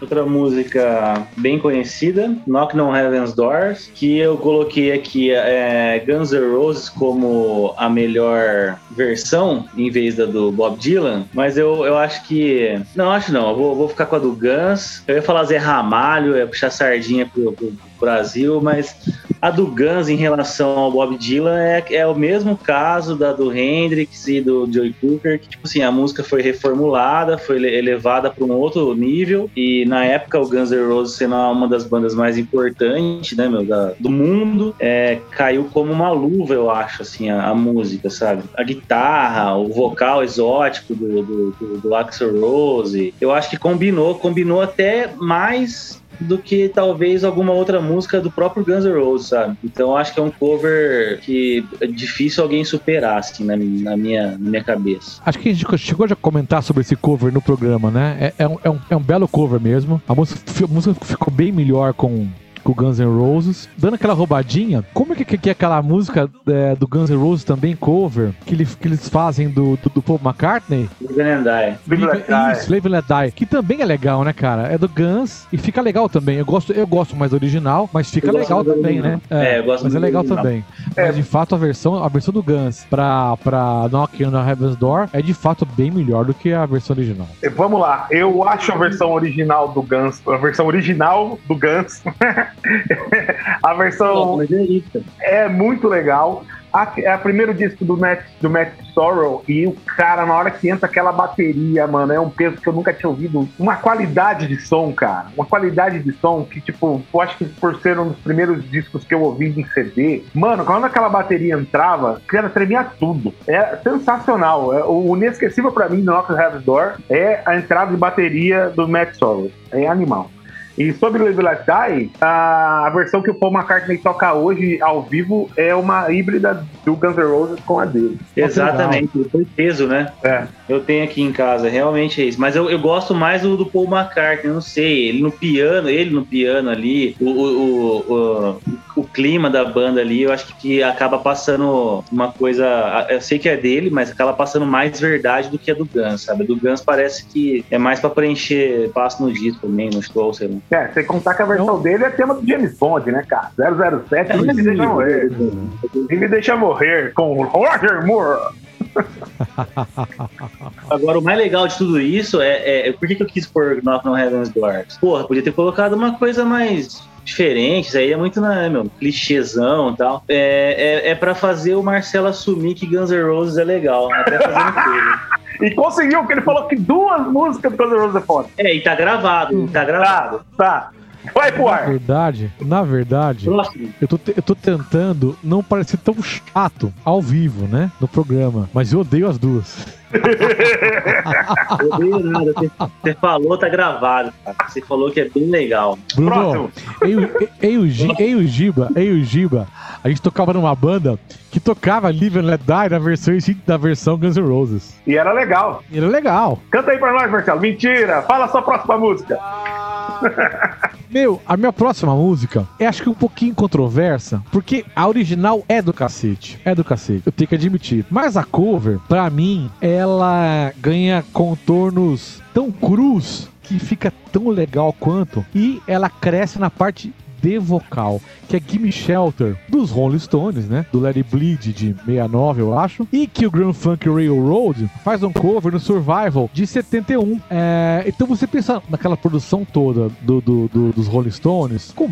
Outra música bem conhecida, Knock on Heaven's Doors, que eu coloquei aqui é, Guns N' Roses como a melhor versão, em vez da do Bob Dylan, mas eu, eu acho que. Não, acho não, eu vou, vou ficar com a do Guns. Eu ia falar Zé Ramalho, ia puxar sardinha pro, pro Brasil, mas a do Guns em relação ao Bob Dylan é, é o mesmo caso da do Hendrix e do Joey Cooker, que tipo assim, a música foi reformulada, foi ele- elevada para um outro nível e na época o Guns N' Roses sendo uma das bandas mais importantes, né, meu, da- do mundo, é, caiu como uma luva, eu acho, assim, a, a música, sabe? A guitarra, o vocal exótico do, do, do, do Axl Rose, eu acho que combinou, combinou até mais do que talvez alguma outra música do próprio Guns N' Roses, sabe? Então acho que é um cover que é difícil alguém superar, assim, na, na minha, na minha cabeça. Acho que a gente chegou a comentar sobre esse cover no programa, né? É, é um, é um- é um belo cover mesmo. A música, a música ficou bem melhor com, com o Guns N' Roses, dando aquela roubadinha. Como é que, que é aquela música é, do Guns N' Roses também, cover, que, ele- que eles fazem do, do, do Paul McCartney? Live and Die. Live and Die. Isso, Live and Let Die, que também é legal, né, cara? É do Guns e fica legal também. Eu gosto, eu gosto mais do original, mas fica legal também, né? É, eu gosto mas é legal original. também. É. Mas de fato a versão, a versão do Guns pra, pra Knocking on the Heaven's Door é de fato bem melhor do que a versão original. Vamos lá, eu acho a versão original do Guns, a versão original do Guns, a versão Mas é é muito legal. A, é o primeiro disco do Matt, do Matt Sorrow e o cara, na hora que entra aquela bateria, mano, é um peso que eu nunca tinha ouvido. Uma qualidade de som, cara. Uma qualidade de som que, tipo, eu acho que por ser um dos primeiros discos que eu ouvi em CD, mano, quando aquela bateria entrava, cara, tremia tudo. É sensacional. É, o inesquecível pra mim do Knock Heaven's Door é a entrada de bateria do Matt Sorrow. É animal. E sobre Live Let Die, a a versão que o Paul McCartney toca hoje ao vivo é uma híbrida do Guns N' Roses com a dele. Exatamente, foi peso, né? É. Eu tenho aqui em casa, realmente é isso. Mas eu, eu gosto mais do, do Paul McCartney, eu não sei. Ele no piano, ele no piano ali, o, o, o, o, o clima da banda ali, eu acho que, que acaba passando uma coisa. Eu sei que é dele, mas acaba passando mais verdade do que a do Guns, sabe? A do Guns parece que é mais pra preencher espaço no disco também, no show, sei lá. É, sem contar que a versão dele é tema do James Bond, né, cara? 007 não me deixa morrer. E me deixa morrer com o Roger Moore. Agora, o mais legal de tudo isso é, é- por que, que eu quis pôr Knock on Heaven's Doors? Porra, podia ter colocado uma coisa mais diferente, isso aí é muito, né, meu, clichêzão e tal. É, é, é pra fazer o Marcelo assumir que Guns N' Roses é legal, até fazendo coisa. E conseguiu, porque ele falou que duas músicas do Guns N' Roses é foda. É, e tá gravado, tá gravado. Tá, tá. Vai pro Na ar. verdade, na verdade, Próximo. eu tô, te- eu tô tentando não parecer tão chato ao vivo, né? No programa. Mas eu odeio as duas. Eu odeio nada. Você, falou, tá gravado. cara. Você falou que é bem legal. Bruno, Próximo. eu, eu, eu, Gi- eu e o Giba, eu e o Giba, a gente tocava numa banda que tocava Live and Let Die na versão, da versão Guns N' Roses. E era legal. E era legal. Canta aí pra nós, Marcelo. Mentira. Fala a sua próxima música. Meu, a minha próxima música é acho que um pouquinho controversa, porque a original é do cacete. É do cacete, eu tenho que admitir. Mas a cover, pra mim, ela ganha contornos tão crus que fica tão legal quanto. E ela cresce na parte de vocal, que é Gimme Shelter, dos Rolling Stones, né? Do It Bleed de 69, eu acho. E que o Grand Funk Railroad faz um cover no Survival de 71. É, então você pensa naquela produção toda do, do- do- dos Rolling Stones, com,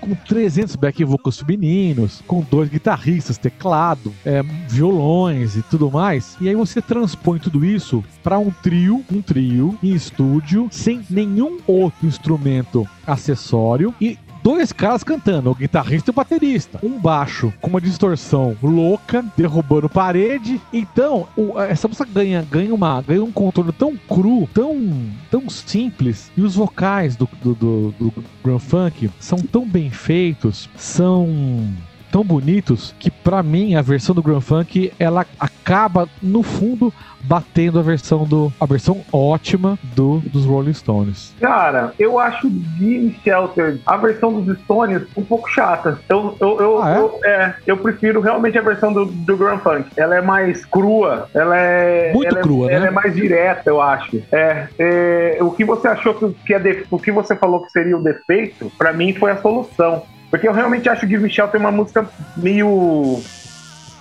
com 300 back vocals femininos, com dois guitarristas, teclado, é, violões e tudo mais. E aí você transpõe tudo isso para um trio, um trio em estúdio, sem nenhum outro instrumento acessório e dois caras cantando, o guitarrista e o baterista. Um baixo com uma distorção louca, derrubando parede. Então, o- essa música ganha, ganha, uma, ganha um contorno tão cru, tão, tão simples. E os vocais do, do, do, do Grand Funk são tão bem feitos, são tão bonitos que pra mim a versão do Grand Funk ela acaba no fundo batendo a versão do a versão ótima do dos Rolling Stones. Cara, eu acho Gimme Shelter, a versão dos Stones, um pouco chata. Eu, eu, eu, Ah, é? eu, é, eu prefiro realmente a versão do, do Grand Funk. Ela é mais crua, ela é. Muito ela é- crua, né? Ela é mais direta, eu acho. É, é, o que você achou que, que é de- o que você falou que seria o defeito, pra mim foi a solução. Porque eu realmente acho que Give Me Shelter uma música meio.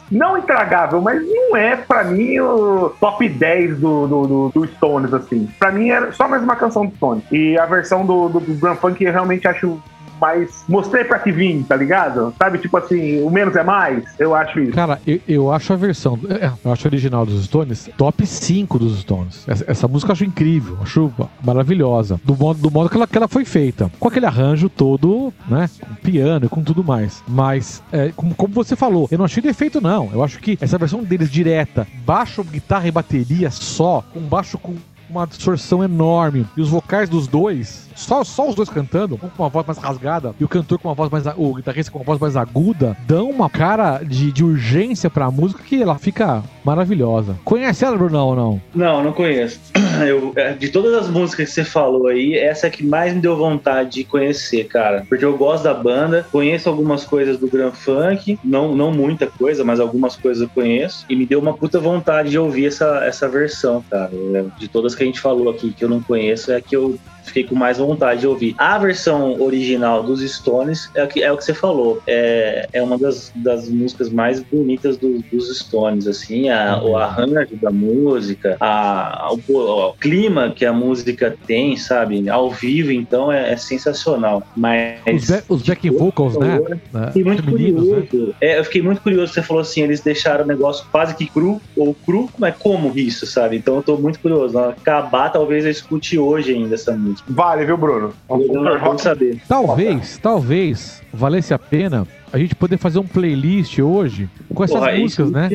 Não intragável, mas não é pra mim o top 10 do, do, do, do Stones, assim. Pra mim era só mais uma canção do Stones. E a versão do, do, do Grand Funk eu realmente acho mais. Mostrei pra que vim, tá ligado? Sabe, tipo assim, o menos é mais. Eu acho isso. Cara, eu, eu acho a versão, é, eu acho a original dos Stones top 5 dos Stones. Essa, essa música eu acho incrível, acho maravilhosa. Do modo, do modo que, ela, que ela foi feita. Com aquele arranjo todo, né? Com piano e com tudo mais. Mas, é, como, como você falou, eu não achei defeito, não. Eu acho que essa versão deles direta, baixo, guitarra e bateria só, com baixo com uma distorção enorme. E os vocais dos dois, só, só os dois cantando, um com uma voz mais rasgada e o cantor com uma voz mais. O guitarrista com uma voz mais aguda, dão uma cara de, de urgência pra música que ela fica maravilhosa. Conhece ela, Brunão, ou não? Não, não conheço. Eu, é, de todas as músicas que você falou aí, essa é a que mais me deu vontade de conhecer, cara. Porque eu gosto da banda, conheço algumas coisas do Grand Funk, não, não muita coisa, mas algumas coisas eu conheço. E me deu uma puta vontade de ouvir essa, essa versão, cara. É, De todas que a gente falou aqui que eu não conheço, é a que eu fiquei com mais vontade de ouvir. A versão original dos Stones é, o que- é o que você falou. É, é uma das, das músicas mais bonitas do- dos Stones, assim. A, o arranjo da música, a, o, o clima que a música tem, sabe? Ao vivo, então, é, é sensacional. Mas. Os, ba- os back vocals, né? né? Fiquei muito né? curioso. É, eu fiquei muito curioso. Você falou assim, eles deixaram o negócio quase que cru, ou cru, mas como isso, sabe? Então eu tô muito curioso. Acabar, talvez eu escute hoje ainda essa música. Vale, viu, Bruno? Rock. saber. Talvez, talvez valesse a pena a gente poder fazer um playlist hoje com essas Porra, músicas, né?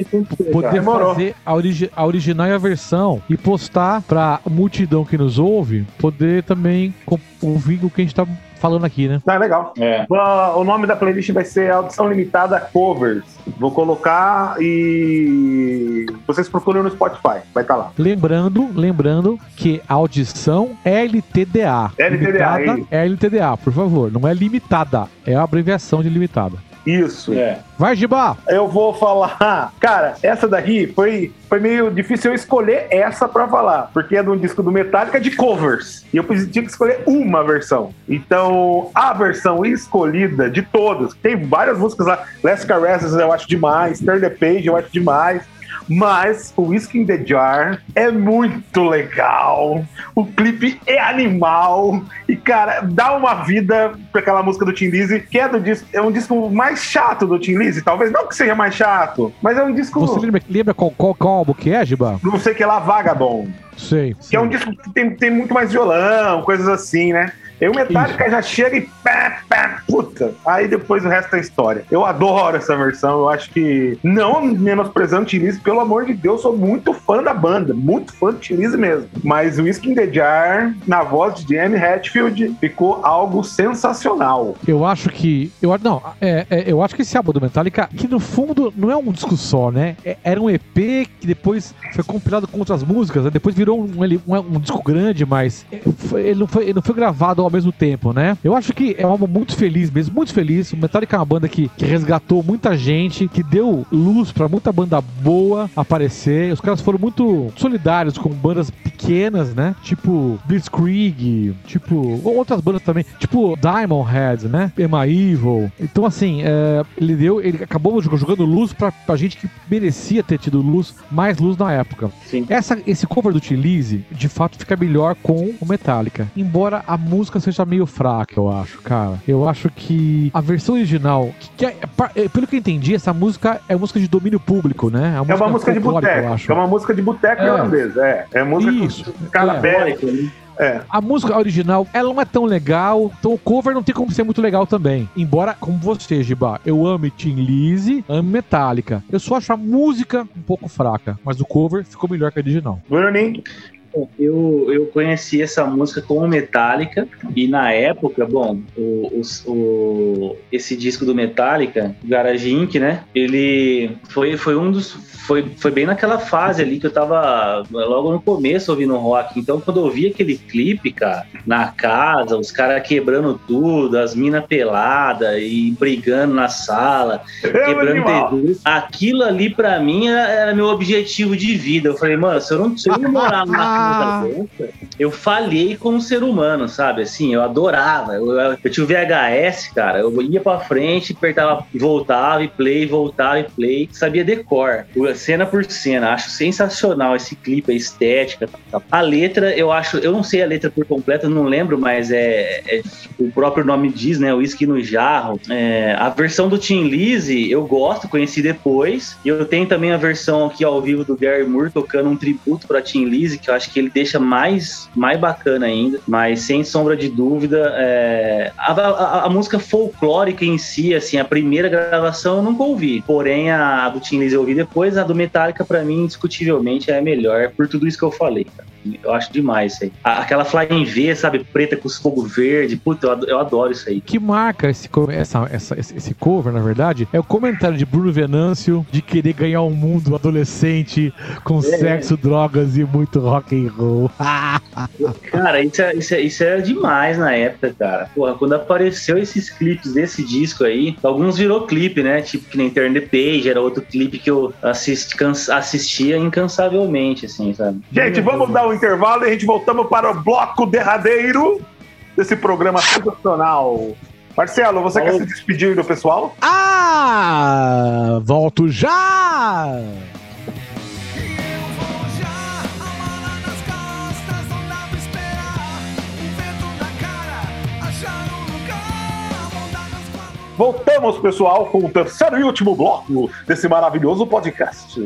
Poder Demorou. fazer a, origi- a original e a versão e postar pra multidão que nos ouve poder também ouvir o que a gente tá falando aqui, né? Ah, legal. É. O nome da playlist vai ser Audição Limitada Covers. Vou colocar e vocês procuram no Spotify, vai estar lá. Lembrando, lembrando que audição é LTDA. LTDA, Limitada LTDA, por favor. Não é limitada, é a abreviação de limitada. Isso. É. Vai, Giba! Eu vou falar. Cara, essa daqui foi, foi meio difícil eu escolher essa pra falar, porque é de um disco do Metallica de covers. E eu tinha que escolher uma versão. Então, a versão escolhida de todas, tem várias músicas lá. Last Caresses eu acho demais, Turn the Page eu acho demais. Mas o Whiskey in the Jar é muito legal. O clipe é animal. E, cara, dá uma vida pra aquela música do Tim Lizzy, que é do disco. É um disco mais chato do Tim Lizzy. Talvez não que seja mais chato, mas é um disco. Você lembra, lembra qual, qual, qual álbum que é, Giba? Não sei o que lá, Vagabond. Sei. Que é um disco que tem, tem muito mais violão, coisas assim, né? E o Metallica já chega e pá, pá, puta. Aí depois o resto é história. Eu adoro essa versão. Eu acho que, não menosprezando o Tim Lizzy, pelo amor de Deus, sou muito fã da banda. Muito fã do Tim Lizzy mesmo. Mas o Whiskey in the Jar, na voz de Jamie Hatfield, ficou algo sensacional. Eu acho que. Eu, não, é, é, eu acho que esse álbum do Metallica, que no fundo não é um disco só, né? É- era um EP que depois foi compilado com outras músicas, né? depois virou um, um, um disco grande, mas é, ele, não foi, ele não foi gravado ao mesmo tempo, né? Eu acho que é um álbum muito feliz mesmo, muito feliz. O Metallica é uma banda que, que resgatou muita gente, que deu luz pra muita banda boa aparecer. Os caras foram muito solidários com bandas pequenas, né? Tipo Blitzkrieg, tipo outras bandas também, tipo Diamond Head, né? Emma Evil. Então, assim, é, ele deu, ele acabou jog- jogando luz pra, pra gente que merecia ter tido luz, mais luz na época. Sim. Essa, esse cover do Tim Lizzy, de fato, fica melhor com o Metallica. Embora a música seja meio fraca, eu acho, cara. Eu acho que a versão original, que, que é- pa- é, pelo que eu entendi, essa música é música de domínio público, né? É uma música de folclórica, eu boteco. acho. É uma música de boteco É. irlandês. É, é música Isso. cara É. bela. É. A música original, ela não é tão legal, então o cover não tem como ser muito legal também. Embora, como você, Giba, eu ame Tim Lizzy, amo Metallica. Eu só acho a música um pouco fraca, mas o cover ficou melhor que a original. Bruninho, Eu, eu conheci essa música como Metallica e na época, bom, o, o- o- esse disco do Metallica, Garage Inc., né? Ele foi, foi um dos. Foi, foi bem naquela fase ali que eu tava logo no começo ouvindo rock. Então, quando eu vi aquele clipe, cara, na casa, os caras quebrando tudo, as minas peladas e brigando na sala, é quebrando. TV. Aquilo ali, pra mim, era, era meu objetivo de vida. Eu falei, mano, se eu não, se eu não morar dessa, eu falhei como ser humano, sabe? Assim, eu adorava. Eu, eu, eu tinha o VHS, cara. Eu ia pra frente, apertava, voltava e play, voltava e play. Sabia decor, cena por cena. Acho sensacional esse clipe, a estética. A letra, eu acho, eu não sei a letra por completo, não lembro, mas é, é o próprio nome diz, né? Whisky no jarro. É, a versão do Tim Lizzy eu gosto, conheci depois. E eu tenho também a versão aqui ao vivo do Gary Moore tocando um tributo para Tim Lizzy, que eu acho que ele deixa mais, mais bacana ainda. Mas sem sombra de dúvida, é, a, a- a música folclórica em si, assim, a primeira gravação eu nunca ouvi. Porém, a do Tim Lizzy eu ouvi depois, a do Metallica, para mim, indiscutivelmente, é a melhor, por tudo isso que eu falei. cara. Eu acho demais isso aí. Aquela Flying V, sabe, preta com os fogo verde. Puta, eu ado- eu adoro isso aí. que marca esse, essa, essa- esse cover, na verdade, é o comentário de Bruno Venâncio de querer ganhar um mundo adolescente com sexo, drogas e muito rock and roll. Cara, isso é, isso, é, isso é demais na época, cara. Porra, quando apareceu esses clipes desse disco aí, alguns virou clipe, né? Tipo que nem Turn the Page, era outro clipe que eu assisti, assistia incansavelmente, assim, sabe? Gente, vamos dar um intervalo e a gente voltamos para o bloco derradeiro desse programa sensacional. Marcelo, você quer se despedir do pessoal? Ah! Volto já! Voltamos, pessoal, com o terceiro e último bloco desse maravilhoso podcast.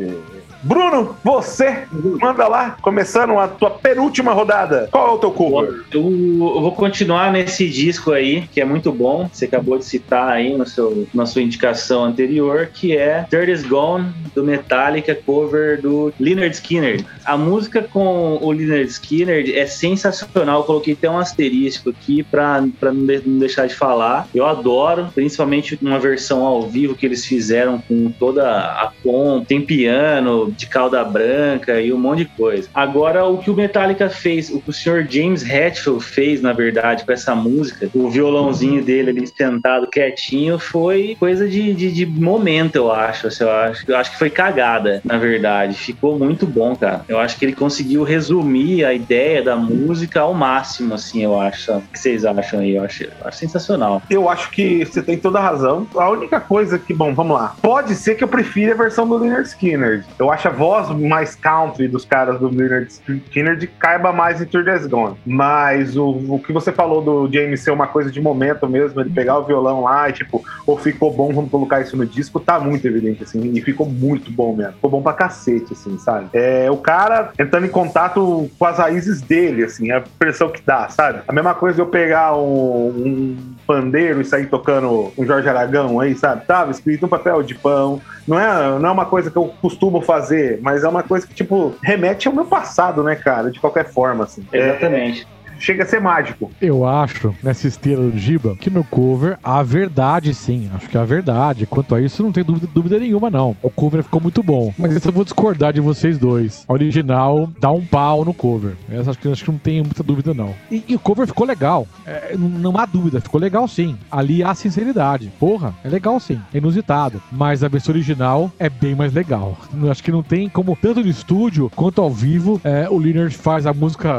Bruno, você manda lá, começando a tua penúltima rodada. Qual é o teu cover? Eu, eu vou continuar nesse disco aí, que é muito bom. Você acabou de citar aí no seu, na sua indicação anterior, que é Third is Gone, do Metallica, cover do Leonard Skinner. A música com o Leonard Skinner é sensacional. Eu coloquei até um asterisco aqui pra, pra não, não deixar de falar. Eu adoro, principalmente uma versão ao vivo que eles fizeram com toda a com, tem piano de cauda branca e um monte de coisa. Agora, o que o Metallica fez, o que o Sr. James Hetfield fez, na verdade, com essa música, o violãozinho dele ali sentado quietinho, foi coisa de, de, de momento, eu acho. assim, eu, acho. eu acho que foi cagada, na verdade. Ficou muito bom, cara. Eu acho que ele conseguiu resumir a ideia da música ao máximo, assim, eu acho. O que vocês acham aí? Eu acho, eu acho sensacional. Eu acho que você tem toda a razão. A única coisa que, bom, vamos lá. Pode ser que eu prefira a versão do Leonard Skinner. Eu acho a voz mais country dos caras do Leonard Skinner caiba mais em Tour Gone. Mas o, o que você falou do James ser uma coisa de momento mesmo, ele pegar o violão lá e tipo, ou ficou bom, vamos colocar isso no disco, tá muito evidente, assim, e ficou muito bom mesmo. Ficou bom pra cacete, assim, sabe? É, o cara entrando em contato com as raízes dele, assim, a impressão que dá, sabe? A mesma coisa eu pegar um, um pandeiro e sair tocando um Jorge Aragão aí, sabe? Tava escrito um papel de pão. Não é, não é uma coisa que eu costumo fazer, mas é uma coisa que, tipo, remete ao meu passado, né, cara? De qualquer forma, assim. É, Exatamente. Chega a ser mágico. Eu acho, nessa esteira do Giba, que no cover a verdade sim. Acho que a verdade. Quanto a isso, não tem dúvida, dúvida nenhuma, não. O cover ficou muito bom. Mas eu vou discordar de vocês dois. A original dá um pau no cover. Essa acho que, acho que não tem muita dúvida, não. E, e o cover ficou legal. É, não, há dúvida, ficou legal sim. Ali há sinceridade. Porra, é legal sim. É inusitado. Mas a versão original é bem mais legal. Acho que não tem como, tanto no estúdio quanto ao vivo, é, o Leonard faz a música,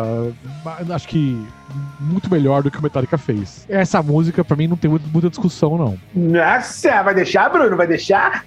ah, acho que muito melhor do que o Metallica fez. Essa música, pra mim, não tem muito- muita discussão, não. Nossa, vai deixar, Bruno? Vai deixar?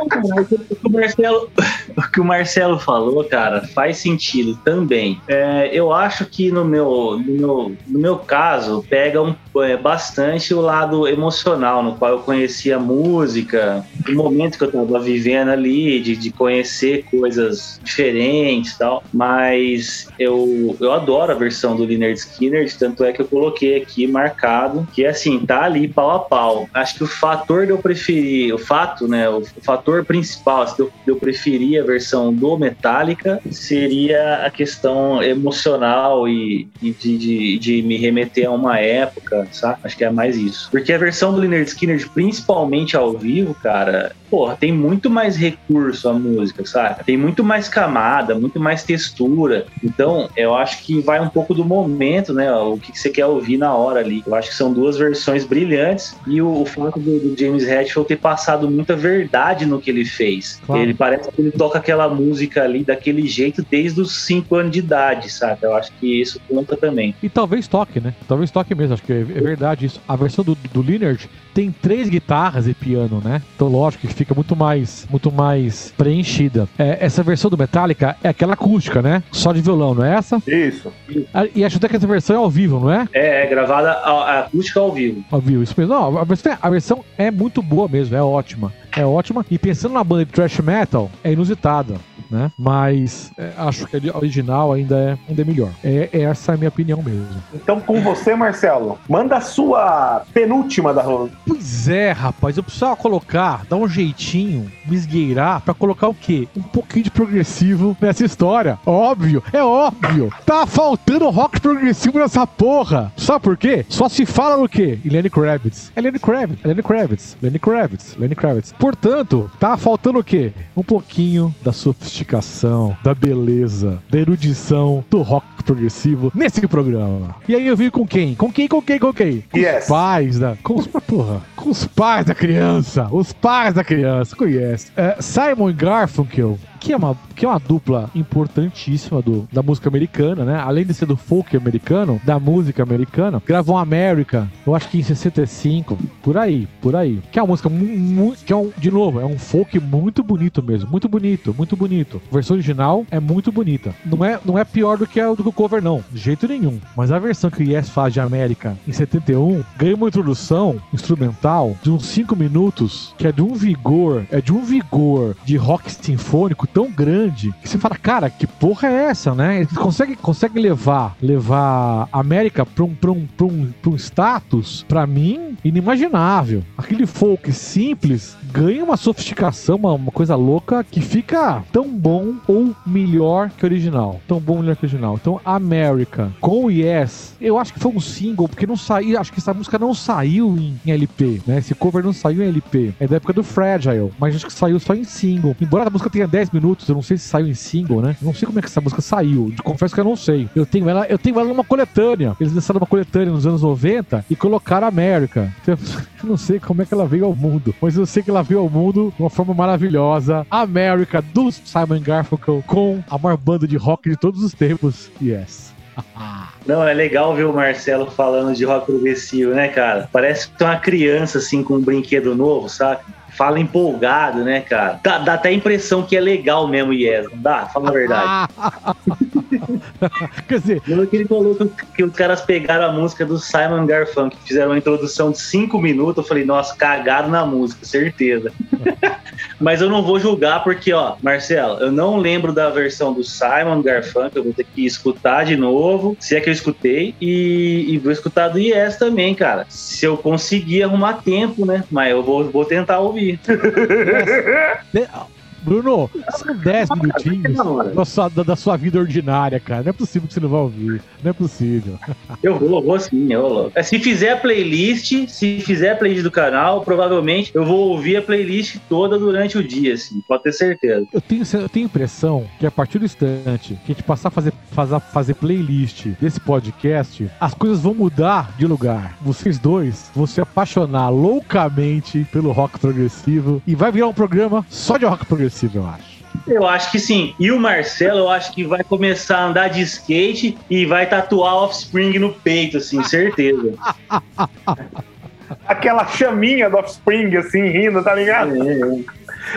O que o Marcelo, o que o Marcelo falou, cara, faz sentido também. É, eu acho que no meu, no meu, no meu caso, pega um, é, bastante o lado emocional, no qual eu conheci a música, o momento que eu tava vivendo ali, de, de conhecer coisas diferentes e tal. Mas eu, eu adoro a versão do Leonard Skinner, tanto é que eu coloquei aqui marcado, que assim, tá ali pau a pau. Acho que o fator de eu preferir, o fato, né, o fator principal se eu, de eu preferir a versão do Metallica seria a questão emocional e, e de, de, de me remeter a uma época, sabe? Acho que é mais isso. Porque a versão do Leonard Skinner, principalmente ao vivo, cara, porra, tem muito mais recurso a música, sabe? Tem muito mais camada, muito mais textura. Então, eu acho que vai um pouco do momento, né? O que você quer ouvir na hora ali. Eu acho que são duas versões brilhantes e o, o fato do, do James Hetfield ter passado muita verdade no que ele fez. Claro. Ele parece que ele toca aquela música ali daquele jeito desde os 5 anos de idade, sabe? Eu acho que isso conta também. E talvez toque, né? Talvez toque mesmo, acho que é, é verdade isso. A versão do, do Leonard tem três guitarras e piano, né? Então, lógico que fica muito mais, muito mais preenchida. É, essa versão do Metallica é aquela acústica, né? Só de violão, não é essa? Isso. Ah, E acho até que essa versão é ao vivo, não é? É, é gravada a, a acústica ao vivo. Ao vivo, isso mesmo. Não, a versão, a versão é muito boa mesmo, é ótima. É ótima. E pensando na banda de thrash metal, é inusitada. Né? Mas é, acho que a original ainda é, ainda é melhor. É, essa é a minha opinião mesmo. Então, com você, Marcelo, manda a sua penúltima da rola. Pois é, rapaz, eu precisava colocar, dar um jeitinho, me esgueirar pra colocar o quê? Um pouquinho de progressivo nessa história. Óbvio, é óbvio. Tá faltando rock progressivo nessa porra. Sabe por quê? Só se fala no quê? Em Lenny Kravitz. É Lenny Kravitz, é Lenny Kravitz, Lenny Kravitz, Lenny Kravitz. Portanto, tá faltando o quê? Um pouquinho da sofisticação, da beleza, da erudição do rock progressivo nesse programa. E aí eu vim com quem? Com quem, com quem, com quem? Com Yes. os pais da... Com os, porra, com os pais da criança. Os pais da criança, conhece. É, Simon Garfunkel, que é uma, que é uma dupla importantíssima do, da música americana, né? Além de ser do folk americano, da música americana, gravou América, eu acho que em 65, por aí, por aí. Que é uma música muito, que é um, de novo, é um folk muito bonito mesmo, muito bonito, muito bonito. A versão original é muito bonita. Não é, não é pior do que, a, do que o cover, não, de jeito nenhum. Mas a versão que o Yes faz de América em 71 ganha uma introdução instrumental de uns 5 minutos, que é de um vigor, é de um vigor de rock sinfônico tão grande que você fala, cara, que porra é essa, né? Eles conseguem levar, levar a América pra um, pra um, pra um, pra um status, pra mim, inimaginável. Aquele folk simples ganha uma sofisticação, uma, uma coisa louca que fica tão bom ou melhor que o original. Tão bom ou melhor que o original. Então, America com Yes, eu acho que foi um single, porque não saiu, acho que essa música não saiu em, LP, né? Esse cover não saiu em LP. É da época do Fragile, mas acho que saiu só em single. Embora a música tenha 10 minutos, eu não sei se saiu em single, né? Não sei como é que essa música saiu. Confesso que eu não sei. Eu tenho ela, eu tenho ela numa coletânea. Eles lançaram uma coletânea nos anos 90 e colocaram América. Eu não sei como é que ela veio ao mundo, mas eu sei que ela veio ao mundo de uma forma maravilhosa. América do Simon Garfunkel com a maior banda de rock de todos os tempos. Yes. Não, é legal ver o Marcelo falando de rock progressivo, né, cara? Parece que é uma criança, assim, com um brinquedo novo, sabe? Fala empolgado, né, cara? Dá, dá até a impressão que é legal mesmo, Yes. Não dá? Fala a verdade. Quer dizer, que ele falou que, que os caras pegaram a música do Simon Garfunkel, fizeram uma introdução de cinco minutos. Eu falei, nossa, cagaram na música, certeza. Mas eu não vou julgar porque, ó, Marcelo, eu não lembro da versão do Simon Garfunkel. Eu vou ter que escutar de novo, se é que eu escutei, e, e vou escutar do Yes também, cara. Se eu conseguir arrumar tempo, né? Mas eu vou, vou tentar ouvir. De- Bruno, são 10 minutinhos da sua, da, da sua vida ordinária, cara. Não é possível que você não vai ouvir. Não é possível. Eu vou, vou sim, eu vou. Se fizer a playlist, se fizer a playlist do canal, provavelmente eu vou ouvir a playlist toda durante o dia, assim, pode ter certeza. Eu tenho, eu tenho a impressão que a partir do instante que a gente passar a fazer, fazer, fazer playlist desse podcast, as coisas vão mudar de lugar. Vocês dois vão se apaixonar loucamente pelo rock progressivo e vai virar um programa só de rock progressivo, eu acho. Eu acho que sim. E o Marcelo, eu acho que vai começar a andar de skate e vai tatuar Offspring no peito, assim, certeza. Aquela chaminha do Offspring, assim, rindo, tá ligado?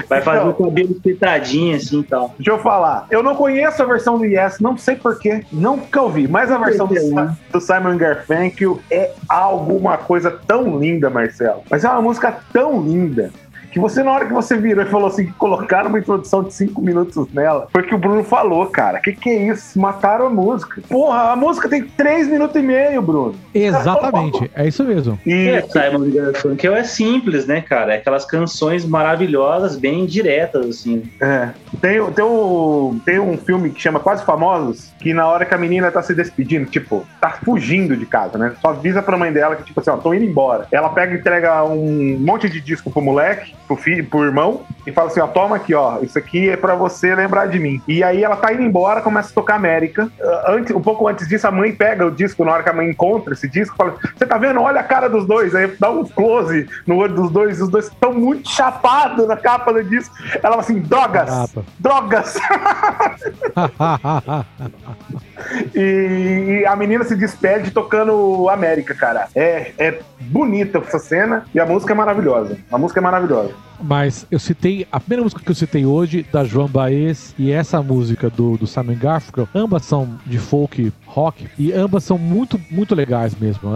Vai fazer Então. o cabelo espetadinho, assim e tal. Deixa eu falar. Eu não conheço a versão do Yes, não sei porquê. Nunca ouvi. Mas a versão do, Certeza. do Simon Garfunkel é alguma coisa tão linda, Marcelo. Mas é uma música tão linda. Que você, na hora que você virou e falou assim, que colocaram uma introdução de cinco minutos nela, foi o que o Bruno falou, cara. Que que é isso? Mataram a música. Porra, a música tem três minutos e meio, Bruno. Exatamente, é isso mesmo. E É, Simon Garfunkel é simples, né, cara? É aquelas canções maravilhosas, bem diretas, assim. É. Tem, tem, um, tem um filme que chama Quase Famosos, que na hora que a menina tá se despedindo, tipo, tá fugindo de casa, né? Só avisa pra mãe dela que, tipo assim, ó, tô indo embora. Ela pega e entrega um monte de disco pro moleque, pro filho, pro irmão, e fala assim, ó, toma aqui, ó, isso aqui é pra você lembrar de mim. E aí ela tá indo embora, começa a tocar América. Ah, Antes, um pouco antes disso, a mãe pega o disco, na hora que a mãe encontra esse disco, fala, você tá vendo? Olha a cara dos dois. Aí dá um close no olho dos dois, os dois estão muito chapados na capa do disco. Ela fala assim, drogas! Drogas! E, e a menina se despede tocando América, cara. É, é bonita essa cena e a música é maravilhosa. A música é maravilhosa. Mas eu citei, a primeira música que eu citei hoje, da Joan Baez, e essa música do, do Simon Garfunkel, ambas são de folk rock, e ambas são muito, muito legais mesmo.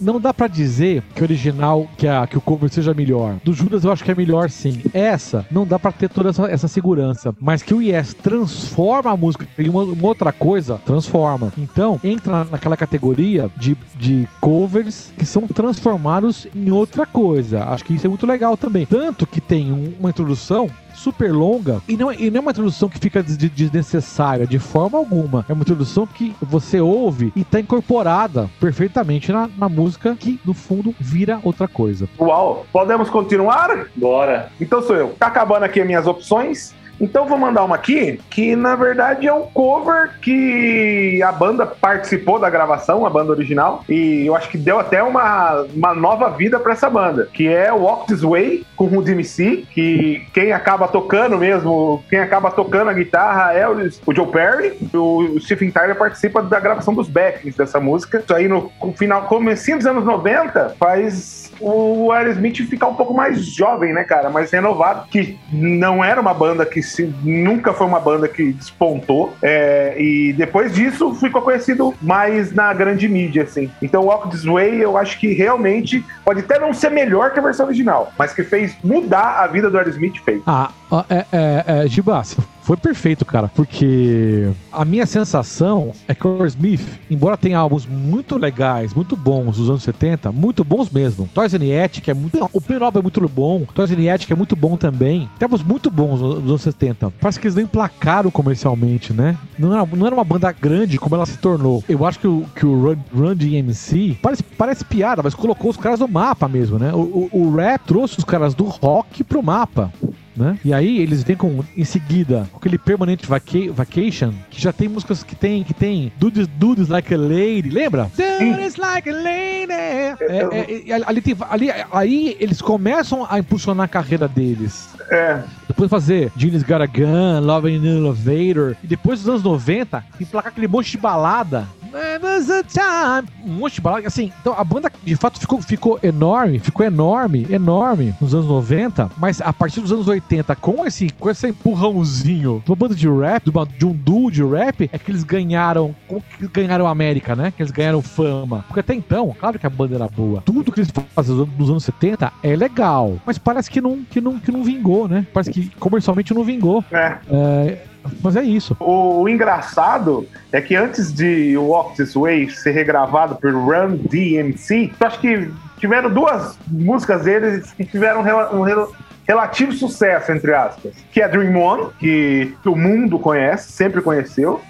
Não dá pra dizer que o original, que, a, que o cover seja melhor. Do Judas eu acho que é melhor sim. Essa, não dá pra ter toda essa, essa segurança. Mas que o Yes transforma a música em uma, uma outra coisa, transforma. Então, entra naquela categoria de, de covers que são transformados em outra coisa. Acho que isso é muito legal também. Tanto que tem um- uma introdução super longa e não, e não é uma introdução que fica des- desnecessária de forma alguma. É uma introdução que você ouve e tá incorporada perfeitamente na, na música que no fundo vira outra coisa. Uau, podemos continuar? Bora. Então sou eu. Tá acabando aqui as minhas opções. Então vou mandar uma aqui, que na verdade é um cover que a banda participou da gravação, a banda original, e eu acho que deu até uma, uma nova vida pra essa banda, que é Walk This Way, com o DMC, que quem acaba tocando mesmo, quem acaba tocando a guitarra é o, o Joe Perry, o Stephen Tyler participa da gravação dos backings dessa música. Isso aí no final, comecinho dos anos 90, faz o Aerosmith ficar um pouco mais jovem, né, cara? Mais renovado, que não era uma banda que se- nunca foi uma banda que despontou. é, e depois disso ficou conhecido mais na grande mídia, assim. Então, Walk This Way, eu acho que realmente pode até não ser melhor que a versão original, mas que fez mudar a vida do Aerosmith, fez. Ah, é, é, é, Gibas, foi perfeito, cara, porque a minha sensação é que o Smith, embora tenha álbuns muito legais, muito bons dos anos 70, muito bons mesmo. Toys and Yet, que é muito. O primeiro álbum é muito bom, Toys and Yet, que é muito bom também. Tem álbuns muito bons dos anos 70. Parece que eles não emplacaram comercialmente, né? Não era, não era uma banda grande como ela se tornou. Eu acho que o, que o Run, Run DMC parece, parece piada, mas colocou os caras no mapa mesmo, né? O, o, o rap trouxe os caras do rock pro mapa né? E aí eles vêm com em seguida com aquele Permanent Vaca- Vacation, que já tem músicas que tem que tem Dudes, Dudes Like a Lady, lembra? Dudes Like a Lady. É, é, é, ali tem ali aí eles começam a impulsionar a carreira deles. É, Depois fazer Genius Got a Gun, Love in an Elevator. E depois dos anos 90, emplacar aquele monte de balada. There's a time. Um monte de balada. Assim, então a banda de fato ficou, ficou enorme, ficou enorme, enorme nos anos 90. Mas a partir dos anos 80, com esse, com esse empurrãozinho de uma banda de rap, de, uma- de um duo de rap, é que eles ganharam. Como que eles ganharam a América, né? Que eles ganharam fama. Porque até então, claro que a banda era boa. Tudo que eles fazem nos anos 70 é legal. Mas parece que não, que não, que não vingou, né? Parece que comercialmente não vingou. é. É, mas é isso. O, o engraçado é que antes de Walk This Way ser regravado por Run DMC, eu acho que tiveram duas músicas deles que tiveram um rela- relativo sucesso, entre aspas. Que é Dream On, que o mundo conhece, sempre conheceu.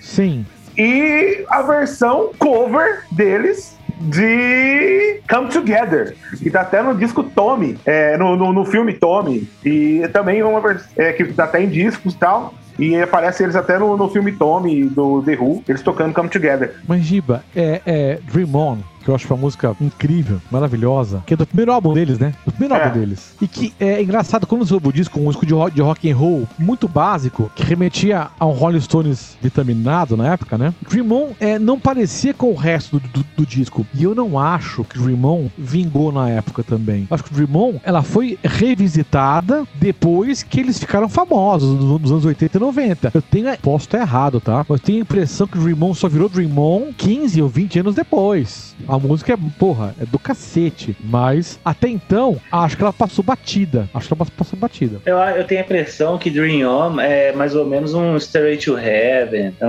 Sim. E a versão cover deles de Come Together, que tá até no disco Tommy, é, no, no, no filme Tommy, e também uma versão é, que tá até em discos e tal, e aparece eles até no, no filme Tommy do The Who, eles tocando Come Together. Mas, Giba, é, é Dream On, que eu acho uma música incrível, maravilhosa, que é do primeiro álbum deles, né? Do primeiro É. álbum deles. E que é engraçado, quando ouve o disco, um disco de rock, de rock and roll muito básico, que remetia a um Rolling Stones vitaminado na época, né? Dream On é, não parecia com o resto do, do- do disco. E eu não acho que Dream On vingou na época também. Acho que Dream On, ela foi revisitada depois que eles ficaram famosos, nos, nos anos 80 e 90. Eu tenho, posso estar errado, tá? Mas eu tenho a impressão que Dream On só virou Dream On 15 ou 20 anos depois. A música é, porra, é do cacete. Mas até então, acho que ela passou batida. Acho que ela passou batida. Eu, eu tenho a impressão que Dream On é mais ou menos um Stairway to Heaven. É,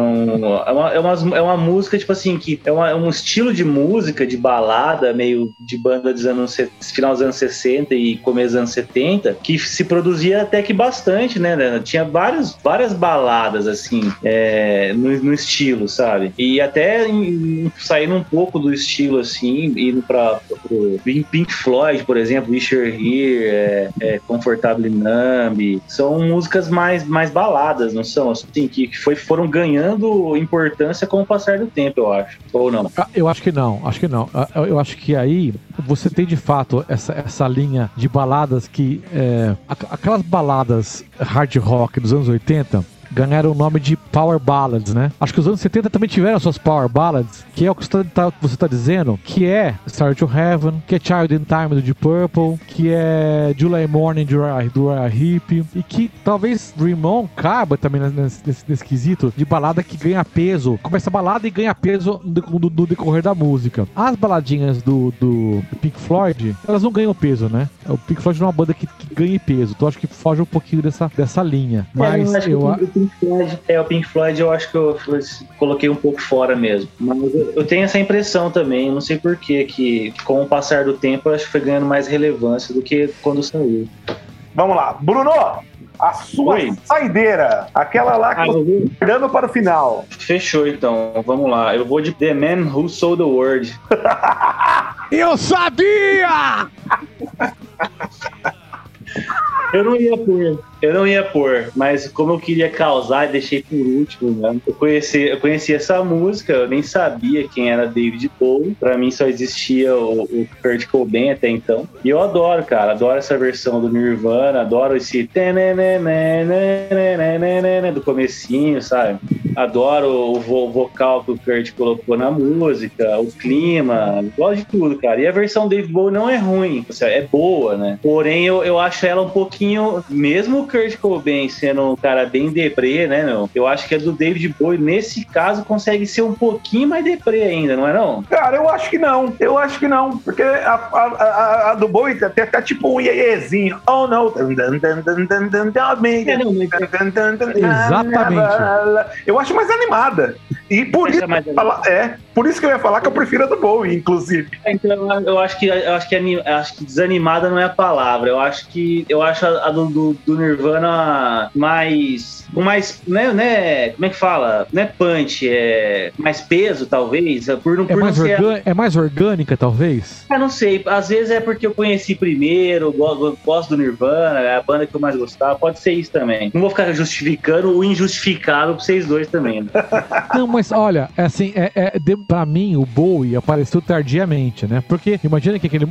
é uma, é, uma, é uma música, tipo assim, que é, uma- é um estilo de música, de balada, meio de banda dos anos, final dos anos 60 e começo dos anos 70, que se produzia até que bastante, né? né? Tinha vários, várias baladas, assim, é, no, no estilo, sabe? E até em- saindo um pouco do estilo, assim, indo pra, pro Pink Floyd, por exemplo, Wish You're Here, é, é, Comfortably Numb, são músicas mais, mais baladas, não são? Assim, que foi, foram ganhando importância com o passar do tempo, eu acho. Ou não? Ah, Eu acho que não, acho que não. Ah, Eu acho que aí você tem de fato essa, essa linha de baladas que. é, aqu- aquelas baladas hard rock dos anos 80 ganharam o nome de Power Ballads, né? Acho que os anos 70 também tiveram suas Power Ballads, que é o que você tá, você tá dizendo, que é Star to Heaven, que é Child in Time do Deep Purple, que é July Morning do Uriah Heep, e que talvez Dream On caiba também nesse, nesse, nesse quesito de balada que ganha peso. Começa a balada e ganha peso no, no- no decorrer da música. As baladinhas do, do Pink Floyd, elas não ganham peso, né? O Pink Floyd não é uma banda que, que ganha peso, então acho que foge um pouquinho dessa, dessa linha. Mas É, acho que eu, o a- Pink Floyd, é, o Pink Floyd eu acho que eu coloquei um pouco fora mesmo. Mas eu, eu tenho essa impressão também, não sei porquê, que com o passar do tempo eu acho que foi ganhando mais relevância do que quando saiu. Vamos lá. Bruno, a sua Oi. saideira. Aquela lá que Ah, você eu tá guardando para o final. Fechou então, vamos lá. Eu vou de The Man Who Sold the World. eu sabia! Eu não ia pôr. Eu não ia pôr, mas como eu queria causar, deixei por último, né? Eu conheci, eu conheci essa música, eu nem sabia quem era David Bowie. Pra mim só existia o, o Kurt Cobain até então. E eu adoro, cara. Adoro essa versão do Nirvana, adoro esse do comecinho, sabe? Adoro o vocal que o Kurt colocou na música, o clima, gosto de tudo, cara. E a versão David Bowie não é ruim, é boa, né? Porém, eu, eu acho ela um pouquinho mesmo o Kurt Cobain sendo um cara bem deprê, né, meu? Eu acho que a do David Bowie, nesse caso, consegue ser um pouquinho mais deprê ainda, não é não? Cara, eu acho que não. Eu acho que não. Porque a, a, a, a do Bowie tem até tipo um ieiezinho. Oh, não. É. Exatamente. Eu acho mais animada. E por isso, é falar- é, por isso que eu ia falar que eu prefiro a do Bowie, inclusive. Então, eu- eu acho que eu acho que, ani- acho que desanimada não é a palavra. Eu acho que eu acho a, a do, do, do Nirvana mais com mais, né, né, como é que fala? Não é punch, é mais peso talvez, por não É por não mais, ser orgâ- é mais orgânica, talvez? Eu não sei, às vezes é porque eu conheci primeiro, go- gosto do Nirvana, é a banda que eu mais gostava, pode ser isso também. Não vou ficar justificando o injustificável pra vocês dois também. Né? Não, mas olha, é assim, é, é, de, pra mim o Bowie apareceu tardiamente, né? Porque imagina que aquele,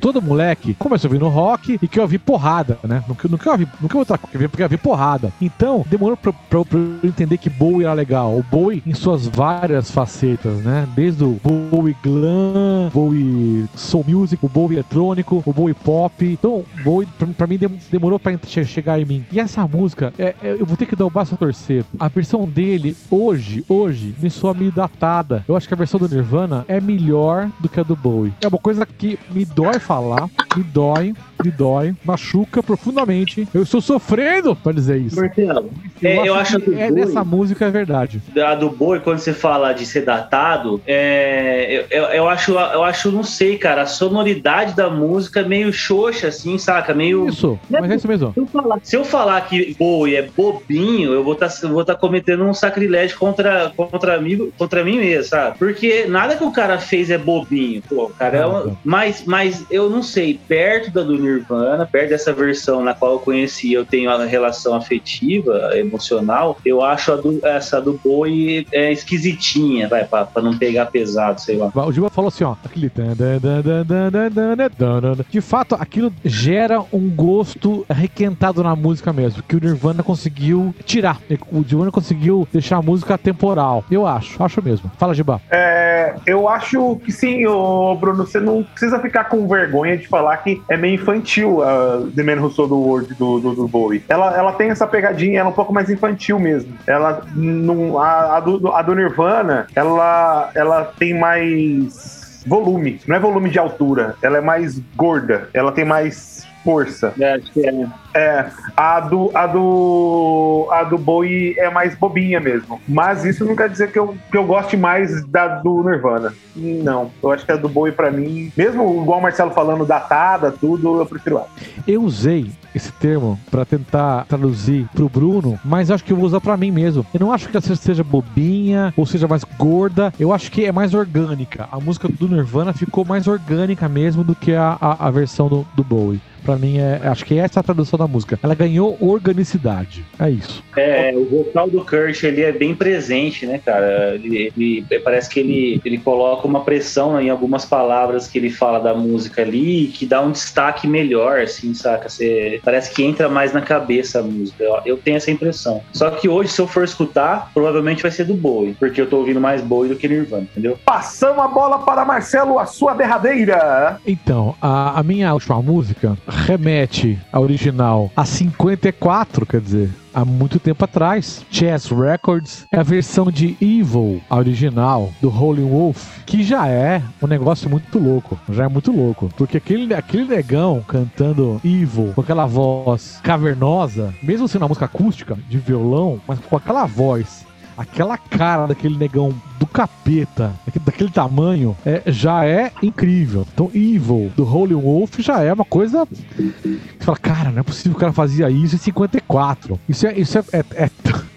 todo moleque começou ouvindo rock e quer ouvir porrada, né? Não, quer ouvir, não quer outra coisa, quer ouvir porrada. Então, demorou pra, pra, pra eu entender que Bowie era legal. O Bowie em suas várias facetas, né? Desde o Bowie glam, Bowie soul music, o Bowie eletrônico, o Bowie pop. Então, Bowie pra, pra mim dem- demorou pra che- chegar em mim. E essa música, é, é, eu vou ter que dar o braço a torcer. A versão dele hoje, hoje, me soa meio datada. Eu acho que a versão do Nirvana é melhor do que a do Bowie. É uma coisa que me dói falar, me dói, me dói, machuca profundamente. Eu estou sofrendo pra dizer isso. Marcelo, é, eu acho que que é nessa música é verdade. a do boi, quando você fala de ser datado, é, eu, eu, eu acho, eu acho, não sei, cara, a sonoridade da música é meio xoxa, assim, saca? Meio. Isso, mas é isso mesmo. Se eu falar, se eu falar que Bowie é bobinho, eu vou estar cometendo um sacrilégio contra, contra, mim, contra mim mesmo, sabe? Porque nada que o cara fez é bobinho. Pô, cara é um, Nada. mas, mas eu não sei, perto da do Nirvana, perto dessa versão na qual eu conheci, eu tenho a relação afetiva, emocional, eu acho do, essa do Boi é, esquisitinha, vai, pra, pra, não pegar pesado, sei lá. O Gilba falou assim, ó, aquele... Né, de fato, aquilo gera um gosto requentado na música mesmo, que o Nirvana conseguiu tirar. O Nirvana conseguiu deixar a música temporal, eu acho, acho mesmo. Fala, Gilba. É, eu acho que sim, ô, Bruno, você não precisa ficar com vergonha de falar que é meio infantil a The Man Who Sold the World do, do, do Bowie. Ela, ela tem essa pegadinha, ela é um pouco mais infantil mesmo. Ela não, a, a do, a do Nirvana, ela, ela tem mais volume, não é volume de altura, ela é mais gorda, ela tem mais força. É, acho que é. É, a do, a do a do Bowie é mais bobinha mesmo. Mas isso não quer dizer que eu, que eu goste mais da do Nirvana. Não, eu acho que a do Bowie pra mim, mesmo igual o Marcelo falando datada, tudo, eu prefiro ela. Eu usei esse termo pra tentar traduzir pro Bruno, mas acho que eu vou usar pra mim mesmo. Eu não acho que ela seja- seja bobinha ou seja mais gorda. Eu acho que é mais orgânica. A música do Nirvana ficou mais orgânica mesmo do que a, a, a versão do, do Bowie. Pra mim, é, acho que essa é a tradução da música. Ela ganhou organicidade. É isso. É, o vocal do Kurt ele é bem presente, né, cara? Ele, ele- parece que ele, ele coloca uma pressão em algumas palavras que ele fala da música ali que dá um destaque melhor, assim, saca? Você, parece que entra mais na cabeça a música. Eu, eu tenho essa impressão. Só que hoje, se eu for escutar, provavelmente vai ser do Bowie, porque eu tô ouvindo mais Bowie do que Nirvana, entendeu? Passamos a bola para Marcelo, a sua derradeira. Então, a, a minha última música remete a original a 54, quer dizer, há muito tempo atrás. Chess Records é a versão de Evil, a original, do Howlin' Wolf, que já é um negócio muito louco. Já é muito louco. Porque aquele, aquele negão cantando Evil, com aquela voz cavernosa, mesmo sendo uma música acústica, de violão, mas com aquela voz aquela cara daquele negão do capeta, daquele, tamanho, é, já é incrível. Então, Evil, do Holy Wolf, já é uma coisa. Você fala, cara, não é possível que o cara fazia isso em 54. Isso é, isso é, é, é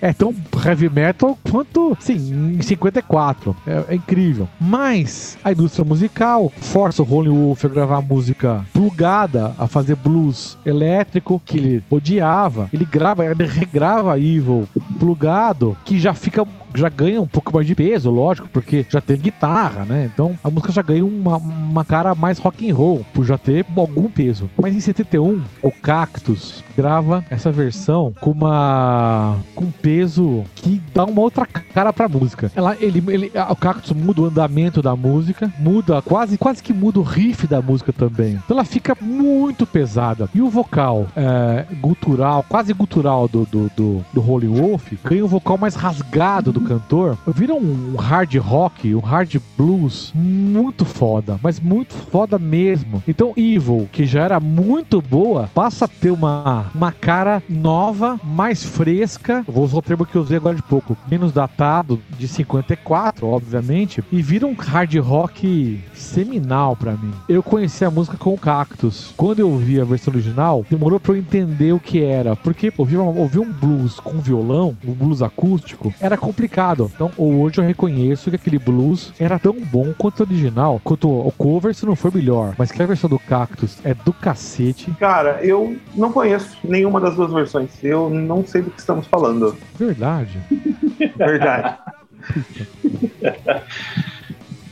é tão heavy metal quanto, sim, em 54. É, é incrível. Mas a indústria musical força o Holy Wolf a gravar música plugada, a fazer blues elétrico, que ele odiava. Ele grava, ele regrava Evil plugado, que já fica já ganha um pouco mais de peso, lógico, porque já tem guitarra, né? Então a música já ganha uma, uma cara mais rock and roll, por já ter algum peso. Mas em 71, o Cactus grava essa versão com uma com peso que dá uma outra cara pra música. Ela, ele, ele, o Cactus muda o andamento da música, muda quase quase que muda o riff da música também. Então ela fica muito pesada. E o vocal é, gutural, quase gutural do, do, do, do Holy Wolf, ganha um vocal mais rasgado do cantor. Vira um hard rock, um hard blues muito foda, mas muito foda mesmo. Então Evil, que já era muito boa, passa a ter uma, uma cara nova, mais fresca. Vou usar o termo que eu usei agora de pouco, menos datado, de 54, obviamente, e vira um hard rock seminal pra mim. Eu conheci a música com o Cactus. Quando eu ouvi a versão original, demorou pra eu entender o que era, porque ouvir um blues com violão, um blues acústico, era complicado. Então hoje eu reconheço que aquele blues era tão bom quanto o original, quanto o cover se não for melhor, mas que a versão do Cactus é do cacete. Cara, eu não conheço nenhuma das duas versões. Eu não sei do que estamos falando. Verdade. Verdade.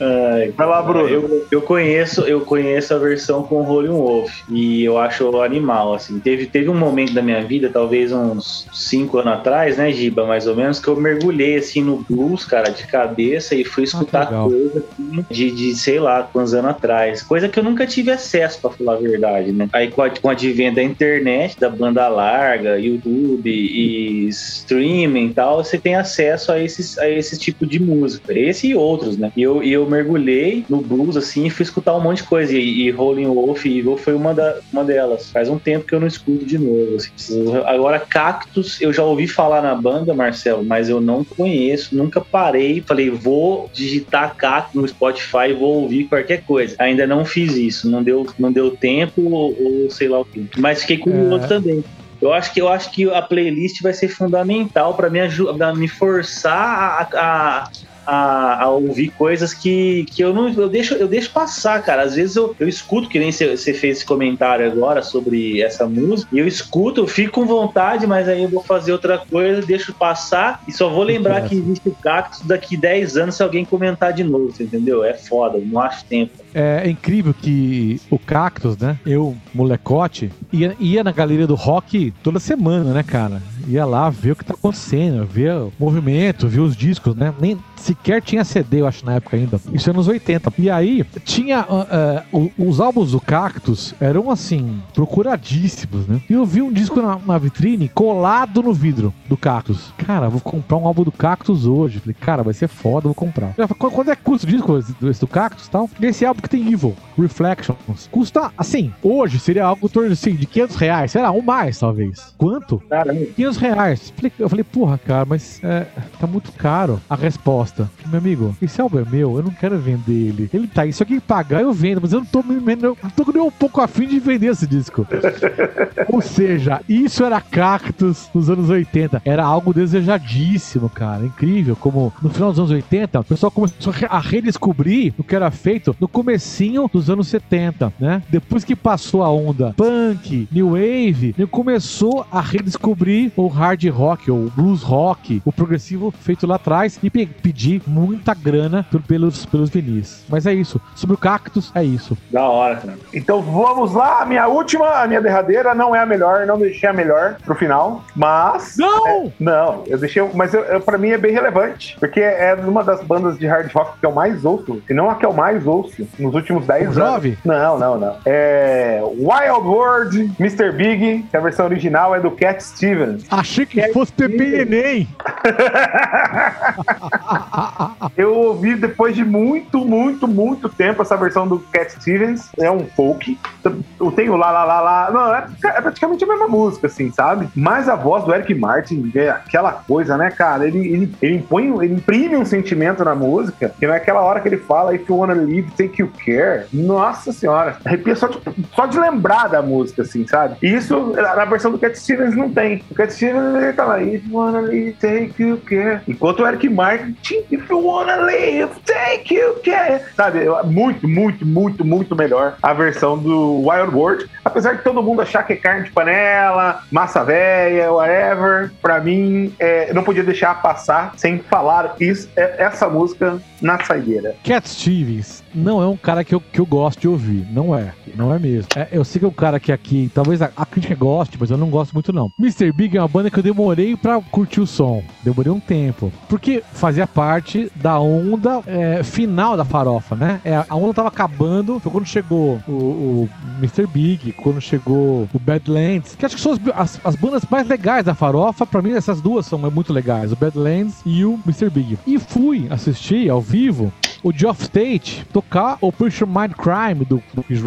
Ai, Vai lá, Bruno. Eu, eu conheço, eu conheço a versão com o Holy Wolf e eu acho animal, assim. Teve, teve um momento da minha vida, talvez uns cinco anos atrás, né, Giba, mais ou menos, que eu mergulhei assim no blues, cara, de cabeça e fui escutar legal. coisa assim, de, de sei lá quantos anos atrás, coisa que eu nunca tive acesso, pra falar a verdade, né? Aí com, a, com o advento da internet, da banda larga, YouTube e streaming e tal, você tem acesso a esses, a esse tipo de música, esse e outros, né? E eu, e eu mergulhei no blues assim e fui escutar um monte de coisa. E, e Rolling Wolf e Evil foi uma, da, uma delas. Faz um tempo que eu não escuto de novo. assim. Agora, Cactus, eu já ouvi falar na banda, Marcelo, mas eu não conheço, nunca parei. Falei, vou digitar Cactus no Spotify e vou ouvir qualquer coisa. Ainda não fiz isso, não deu, não deu tempo ou, ou sei lá o que. Mas fiquei curioso É. também. Eu acho que eu acho que a playlist vai ser fundamental para me ajudar, me forçar a, a, a, a ouvir coisas que, que eu não eu deixo eu deixo passar, cara. Às vezes eu, eu escuto que nem você fez esse comentário agora sobre essa música e eu escuto, eu fico com vontade, mas aí eu vou fazer outra coisa, deixo passar e só vou lembrar que existe o cactus daqui 10 anos se alguém comentar de novo, entendeu? É foda, não acho tempo. É incrível que o Cactus, né? Eu, molecote, ia, ia na galeria do rock toda semana, né, cara? Ia lá ver o que tá acontecendo, ver o movimento, ver os discos, né? Nem sequer tinha CD, eu acho, na época ainda. Isso é nos 80. E aí, tinha. ah, o- os álbuns do Cactus eram, assim, procuradíssimos, né? E eu vi um disco na, na vitrine colado no vidro do Cactus. Cara, vou comprar um álbum do Cactus hoje. Falei, cara, vai ser foda, vou comprar. Eu falei, "Qu- Quanto é que custa o disco esse- esse do Cactus e tal? E esse álbum que tem Evil, Reflections. Custa, assim, hoje seria algo em torno assim, de 500 reais. Sei lá, ou mais, talvez. Quanto? Caramba. 500 reais. Eu falei, porra, cara, mas é, tá muito caro. A resposta, meu amigo, esse álbum é meu, eu não quero vender ele. Ele tá aí, se alguém pagar, eu vendo, mas eu não tô, me- me- não tô nem um pouco afim de vender esse disco. Ou seja, isso era Cactus nos anos 80. Era algo desejadíssimo, cara. Incrível. Como no final dos anos 80, o pessoal começou a re- a redescobrir o que era feito no comecinho dos anos 70, né? Depois que passou a onda punk, new wave, ele começou a redescobrir o hard rock, ou o blues rock, o progressivo feito lá atrás e pe- pedir muita grana pelos, pelos vinis. Mas é isso. Sobre o Cactus, é isso. Da hora, cara. Então vamos lá, a minha última, a minha derradeira não é a melhor, não deixei a melhor pro final, mas Não! não, eu deixei, mas eu, eu, pra mim é bem relevante, porque é uma das bandas de hard rock que eu mais ouço, se não a que eu mais ouço nos últimos 10 anos. Jovem? Não, não, não. É Wild World, Mr. Big, que a versão original é do Cat Stevens. Achei que É fosse Pepe e Neném. Eu ouvi depois de muito, muito, muito tempo essa versão do Cat Stevens. É um folk. Eu tenho lá, lá, lá, lá. Não, é, é praticamente a mesma música, assim, sabe? Mas a voz do Eric Martin é aquela coisa, né, cara? Ele, ele, ele impõe, ele imprime um sentimento na música, que naquela hora que ele fala If you wanna live, take you care. Nossa senhora. Arrepia só de, só de lembrar da música, assim, sabe? E isso na versão do Cat Stevens não tem. O Cat Stevens ele tá lá, If you wanna live, take you care. Enquanto o Eric Martin, If you wanna live, take you care. Sabe? Muito, muito, muito, muito melhor a versão do Wild World. Apesar de todo mundo achar que é carne de panela, massa velha, whatever, pra mim, é, não podia deixar passar sem falar isso, é- essa música na saideira. Cat Stevens não é um cara que eu, que eu gosto de ouvir. Não é. Não é mesmo. É, eu sei que é um cara que aqui, talvez a, a crítica goste, mas eu não gosto muito não. Mr. Big é uma banda que eu demorei pra curtir o som. Demorei um tempo. Porque fazia parte da onda é, final da farofa, né? É, a onda tava acabando. Foi quando chegou o, o Mr. Big, quando chegou o Badlands, que acho que são as, as, as bandas mais legais da farofa. Pra mim, essas duas são muito legais. O Badlands e o Mr. Big. E fui assistir ao vivo o Geoff State tocar Operation Mind Crime do, do Chris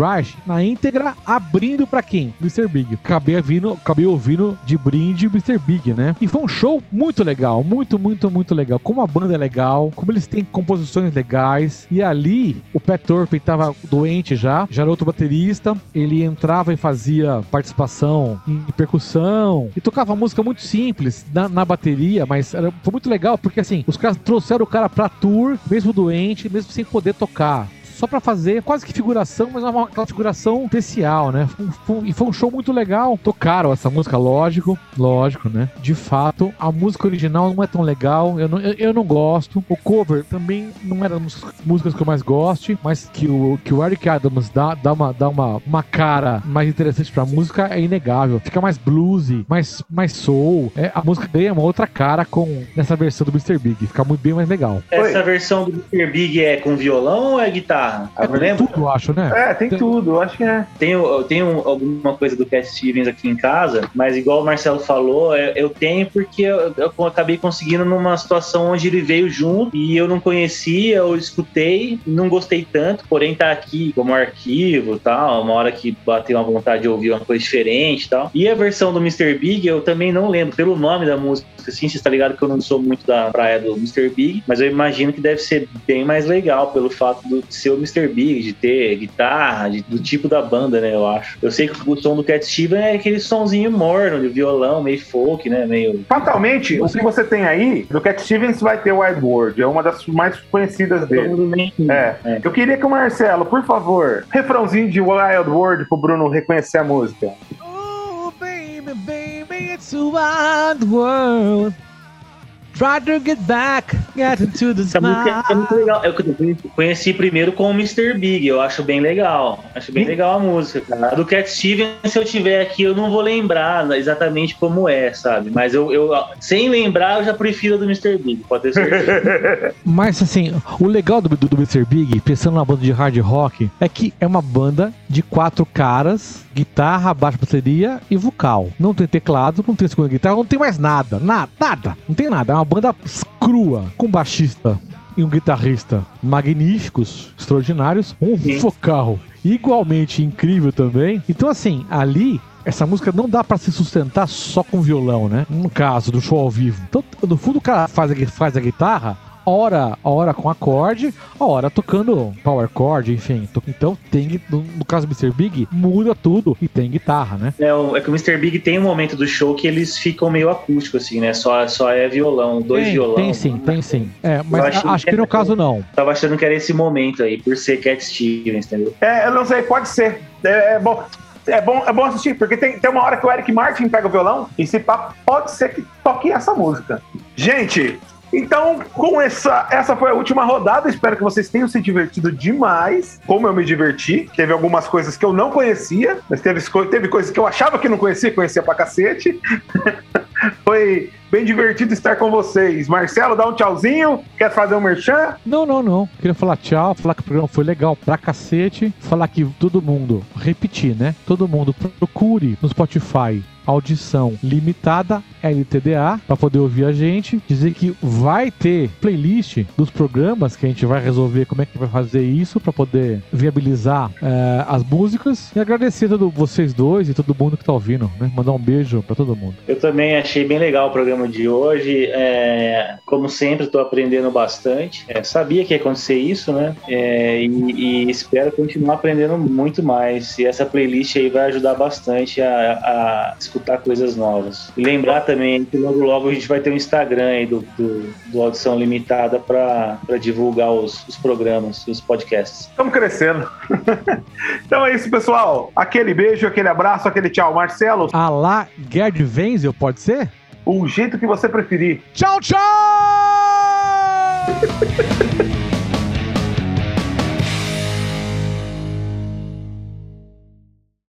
na íntegra, abrindo pra quem? Mr. Big. Acabei ouvindo, acabei ouvindo de brinde Mr. Big, né? E foi um show muito legal, muito, muito, muito legal. Como a banda é legal, como eles têm composições legais. E ali, o Pat Turpin tava doente já, já era outro baterista. Ele entrava e fazia participação em percussão e tocava música muito simples na, na bateria, mas era, foi muito legal porque assim, os caras trouxeram o cara pra tour, mesmo doente, mesmo sem poder tocar. Só pra fazer quase que figuração, mas uma, aquela figuração especial, né? Foi foi e foi um show muito legal. Tocaram essa música, lógico, lógico, né? De fato, a música original não é tão legal. Eu não, eu, eu não gosto. O cover também não era das músicas que eu mais goste, mas que o, que o Eric Adams dá, dá, uma, dá uma, uma cara mais interessante pra música é inegável. Fica mais bluesy, mais, mais soul. É, a música ganha uma outra cara com nessa versão do Mr. Big. Fica muito bem mais legal. Essa versão do Mr. Big é com violão ou é guitarra? É Eu lembro. tudo, eu acho, né? É, tem tudo, eu acho que é. Tenho, eu tenho alguma coisa do Cat Stevens aqui em casa, mas igual o Marcelo falou, eu, eu tenho porque eu, eu acabei conseguindo numa situação onde ele veio junto e eu não conhecia, eu escutei, não gostei tanto, porém tá aqui como arquivo e tal, uma hora que bateu uma vontade de ouvir uma coisa diferente e tal. E a versão do Mr. Big eu também não lembro, pelo nome da música, assim, você tá ligado que eu não sou muito da praia do Mr. Big, mas eu imagino que deve ser bem mais legal pelo fato do, de ser Mr. Big, de ter guitarra, de- do tipo da banda, né, eu acho. Eu sei que o som do Cat Steven é aquele sonzinho morno, de violão, meio folk, né, meio... Fatalmente, o que você tem aí, do Cat Stevens vai ter Wild World, é uma das mais conhecidas dele. É. É. Eu queria que o Marcelo, por favor, refrãozinho de Wild World pro Bruno reconhecer a música. Oh, baby, baby, it's a wild world. Try to get back, get into the Essa música é muito legal. Eu conheci primeiro com o Mr. Big, eu acho bem legal. Acho bem Ih. legal a música, cara. A do Cat Steven, se eu tiver aqui, eu não vou lembrar exatamente como é, sabe? Mas eu, eu sem lembrar, eu já prefiro a do Mr. Big, pode ter certeza. Mas assim, o legal do, do, do Mr. Big, pensando na banda de hard rock, é que é uma banda de quatro caras, guitarra, baixo bateria e vocal. Não tem teclado, não tem segunda guitarra, não tem mais nada, nada, nada, não tem nada. É uma banda crua, com baixista e um guitarrista magníficos, extraordinários, um Sim. vocal igualmente incrível também. Então assim, ali essa música não dá pra se sustentar só com violão, né? No caso do show ao vivo. Então, no fundo, o cara faz a, faz a guitarra, hora, hora com acorde, a hora tocando power chord, enfim. Então tem, no, caso do Mr. Big, muda tudo e tem guitarra, né? É, é que o Mr. Big tem um momento do show que eles ficam meio acústico, assim, né? Só, só é violão, dois tem, violão. tem sim, tem sim. É, mas acho que que no é- caso não. Tava achando que era esse momento aí, por ser Cat Stevens, entendeu? É, eu não sei, pode ser. É, é bom. É bom, é bom assistir, porque tem, tem uma hora que o Eric Martin pega o violão e se pá, pode ser que toque essa música. Gente, então com essa, essa foi a última rodada. Espero que vocês tenham se divertido demais, como eu me diverti. Teve algumas coisas que eu não conhecia, mas teve, teve coisas que eu achava que não conhecia, conhecia pra cacete. foi bem divertido estar com vocês. Marcelo, dá um tchauzinho. Quer fazer um merchan? Não, não, não. Queria falar tchau, falar que o programa foi legal pra cacete. Falar que todo mundo, repetir, né? Todo mundo procure no Spotify audição limitada LTDA para poder ouvir a gente. Dizer que vai ter playlist dos programas que a gente vai resolver como é que vai fazer isso para poder viabilizar eh, as músicas. E agradecer a vocês dois e todo mundo que tá ouvindo, né? Mandar um beijo para todo mundo. Eu também achei bem legal o programa de hoje. É, como sempre, estou aprendendo bastante. É, sabia que ia acontecer isso, né? É, e, e espero continuar aprendendo muito mais. E essa playlist aí vai ajudar bastante a, a escutar coisas novas. E lembrar também que logo logo a gente vai ter um Instagram aí do, do, do Audição Limitada para divulgar os, os programas, os podcasts. Estamos crescendo. então é isso, pessoal. Aquele beijo, aquele abraço, aquele tchau. Marcelo, A lá Gerd Wenzel, pode ser? o jeito que você preferir. Tchau, tchau!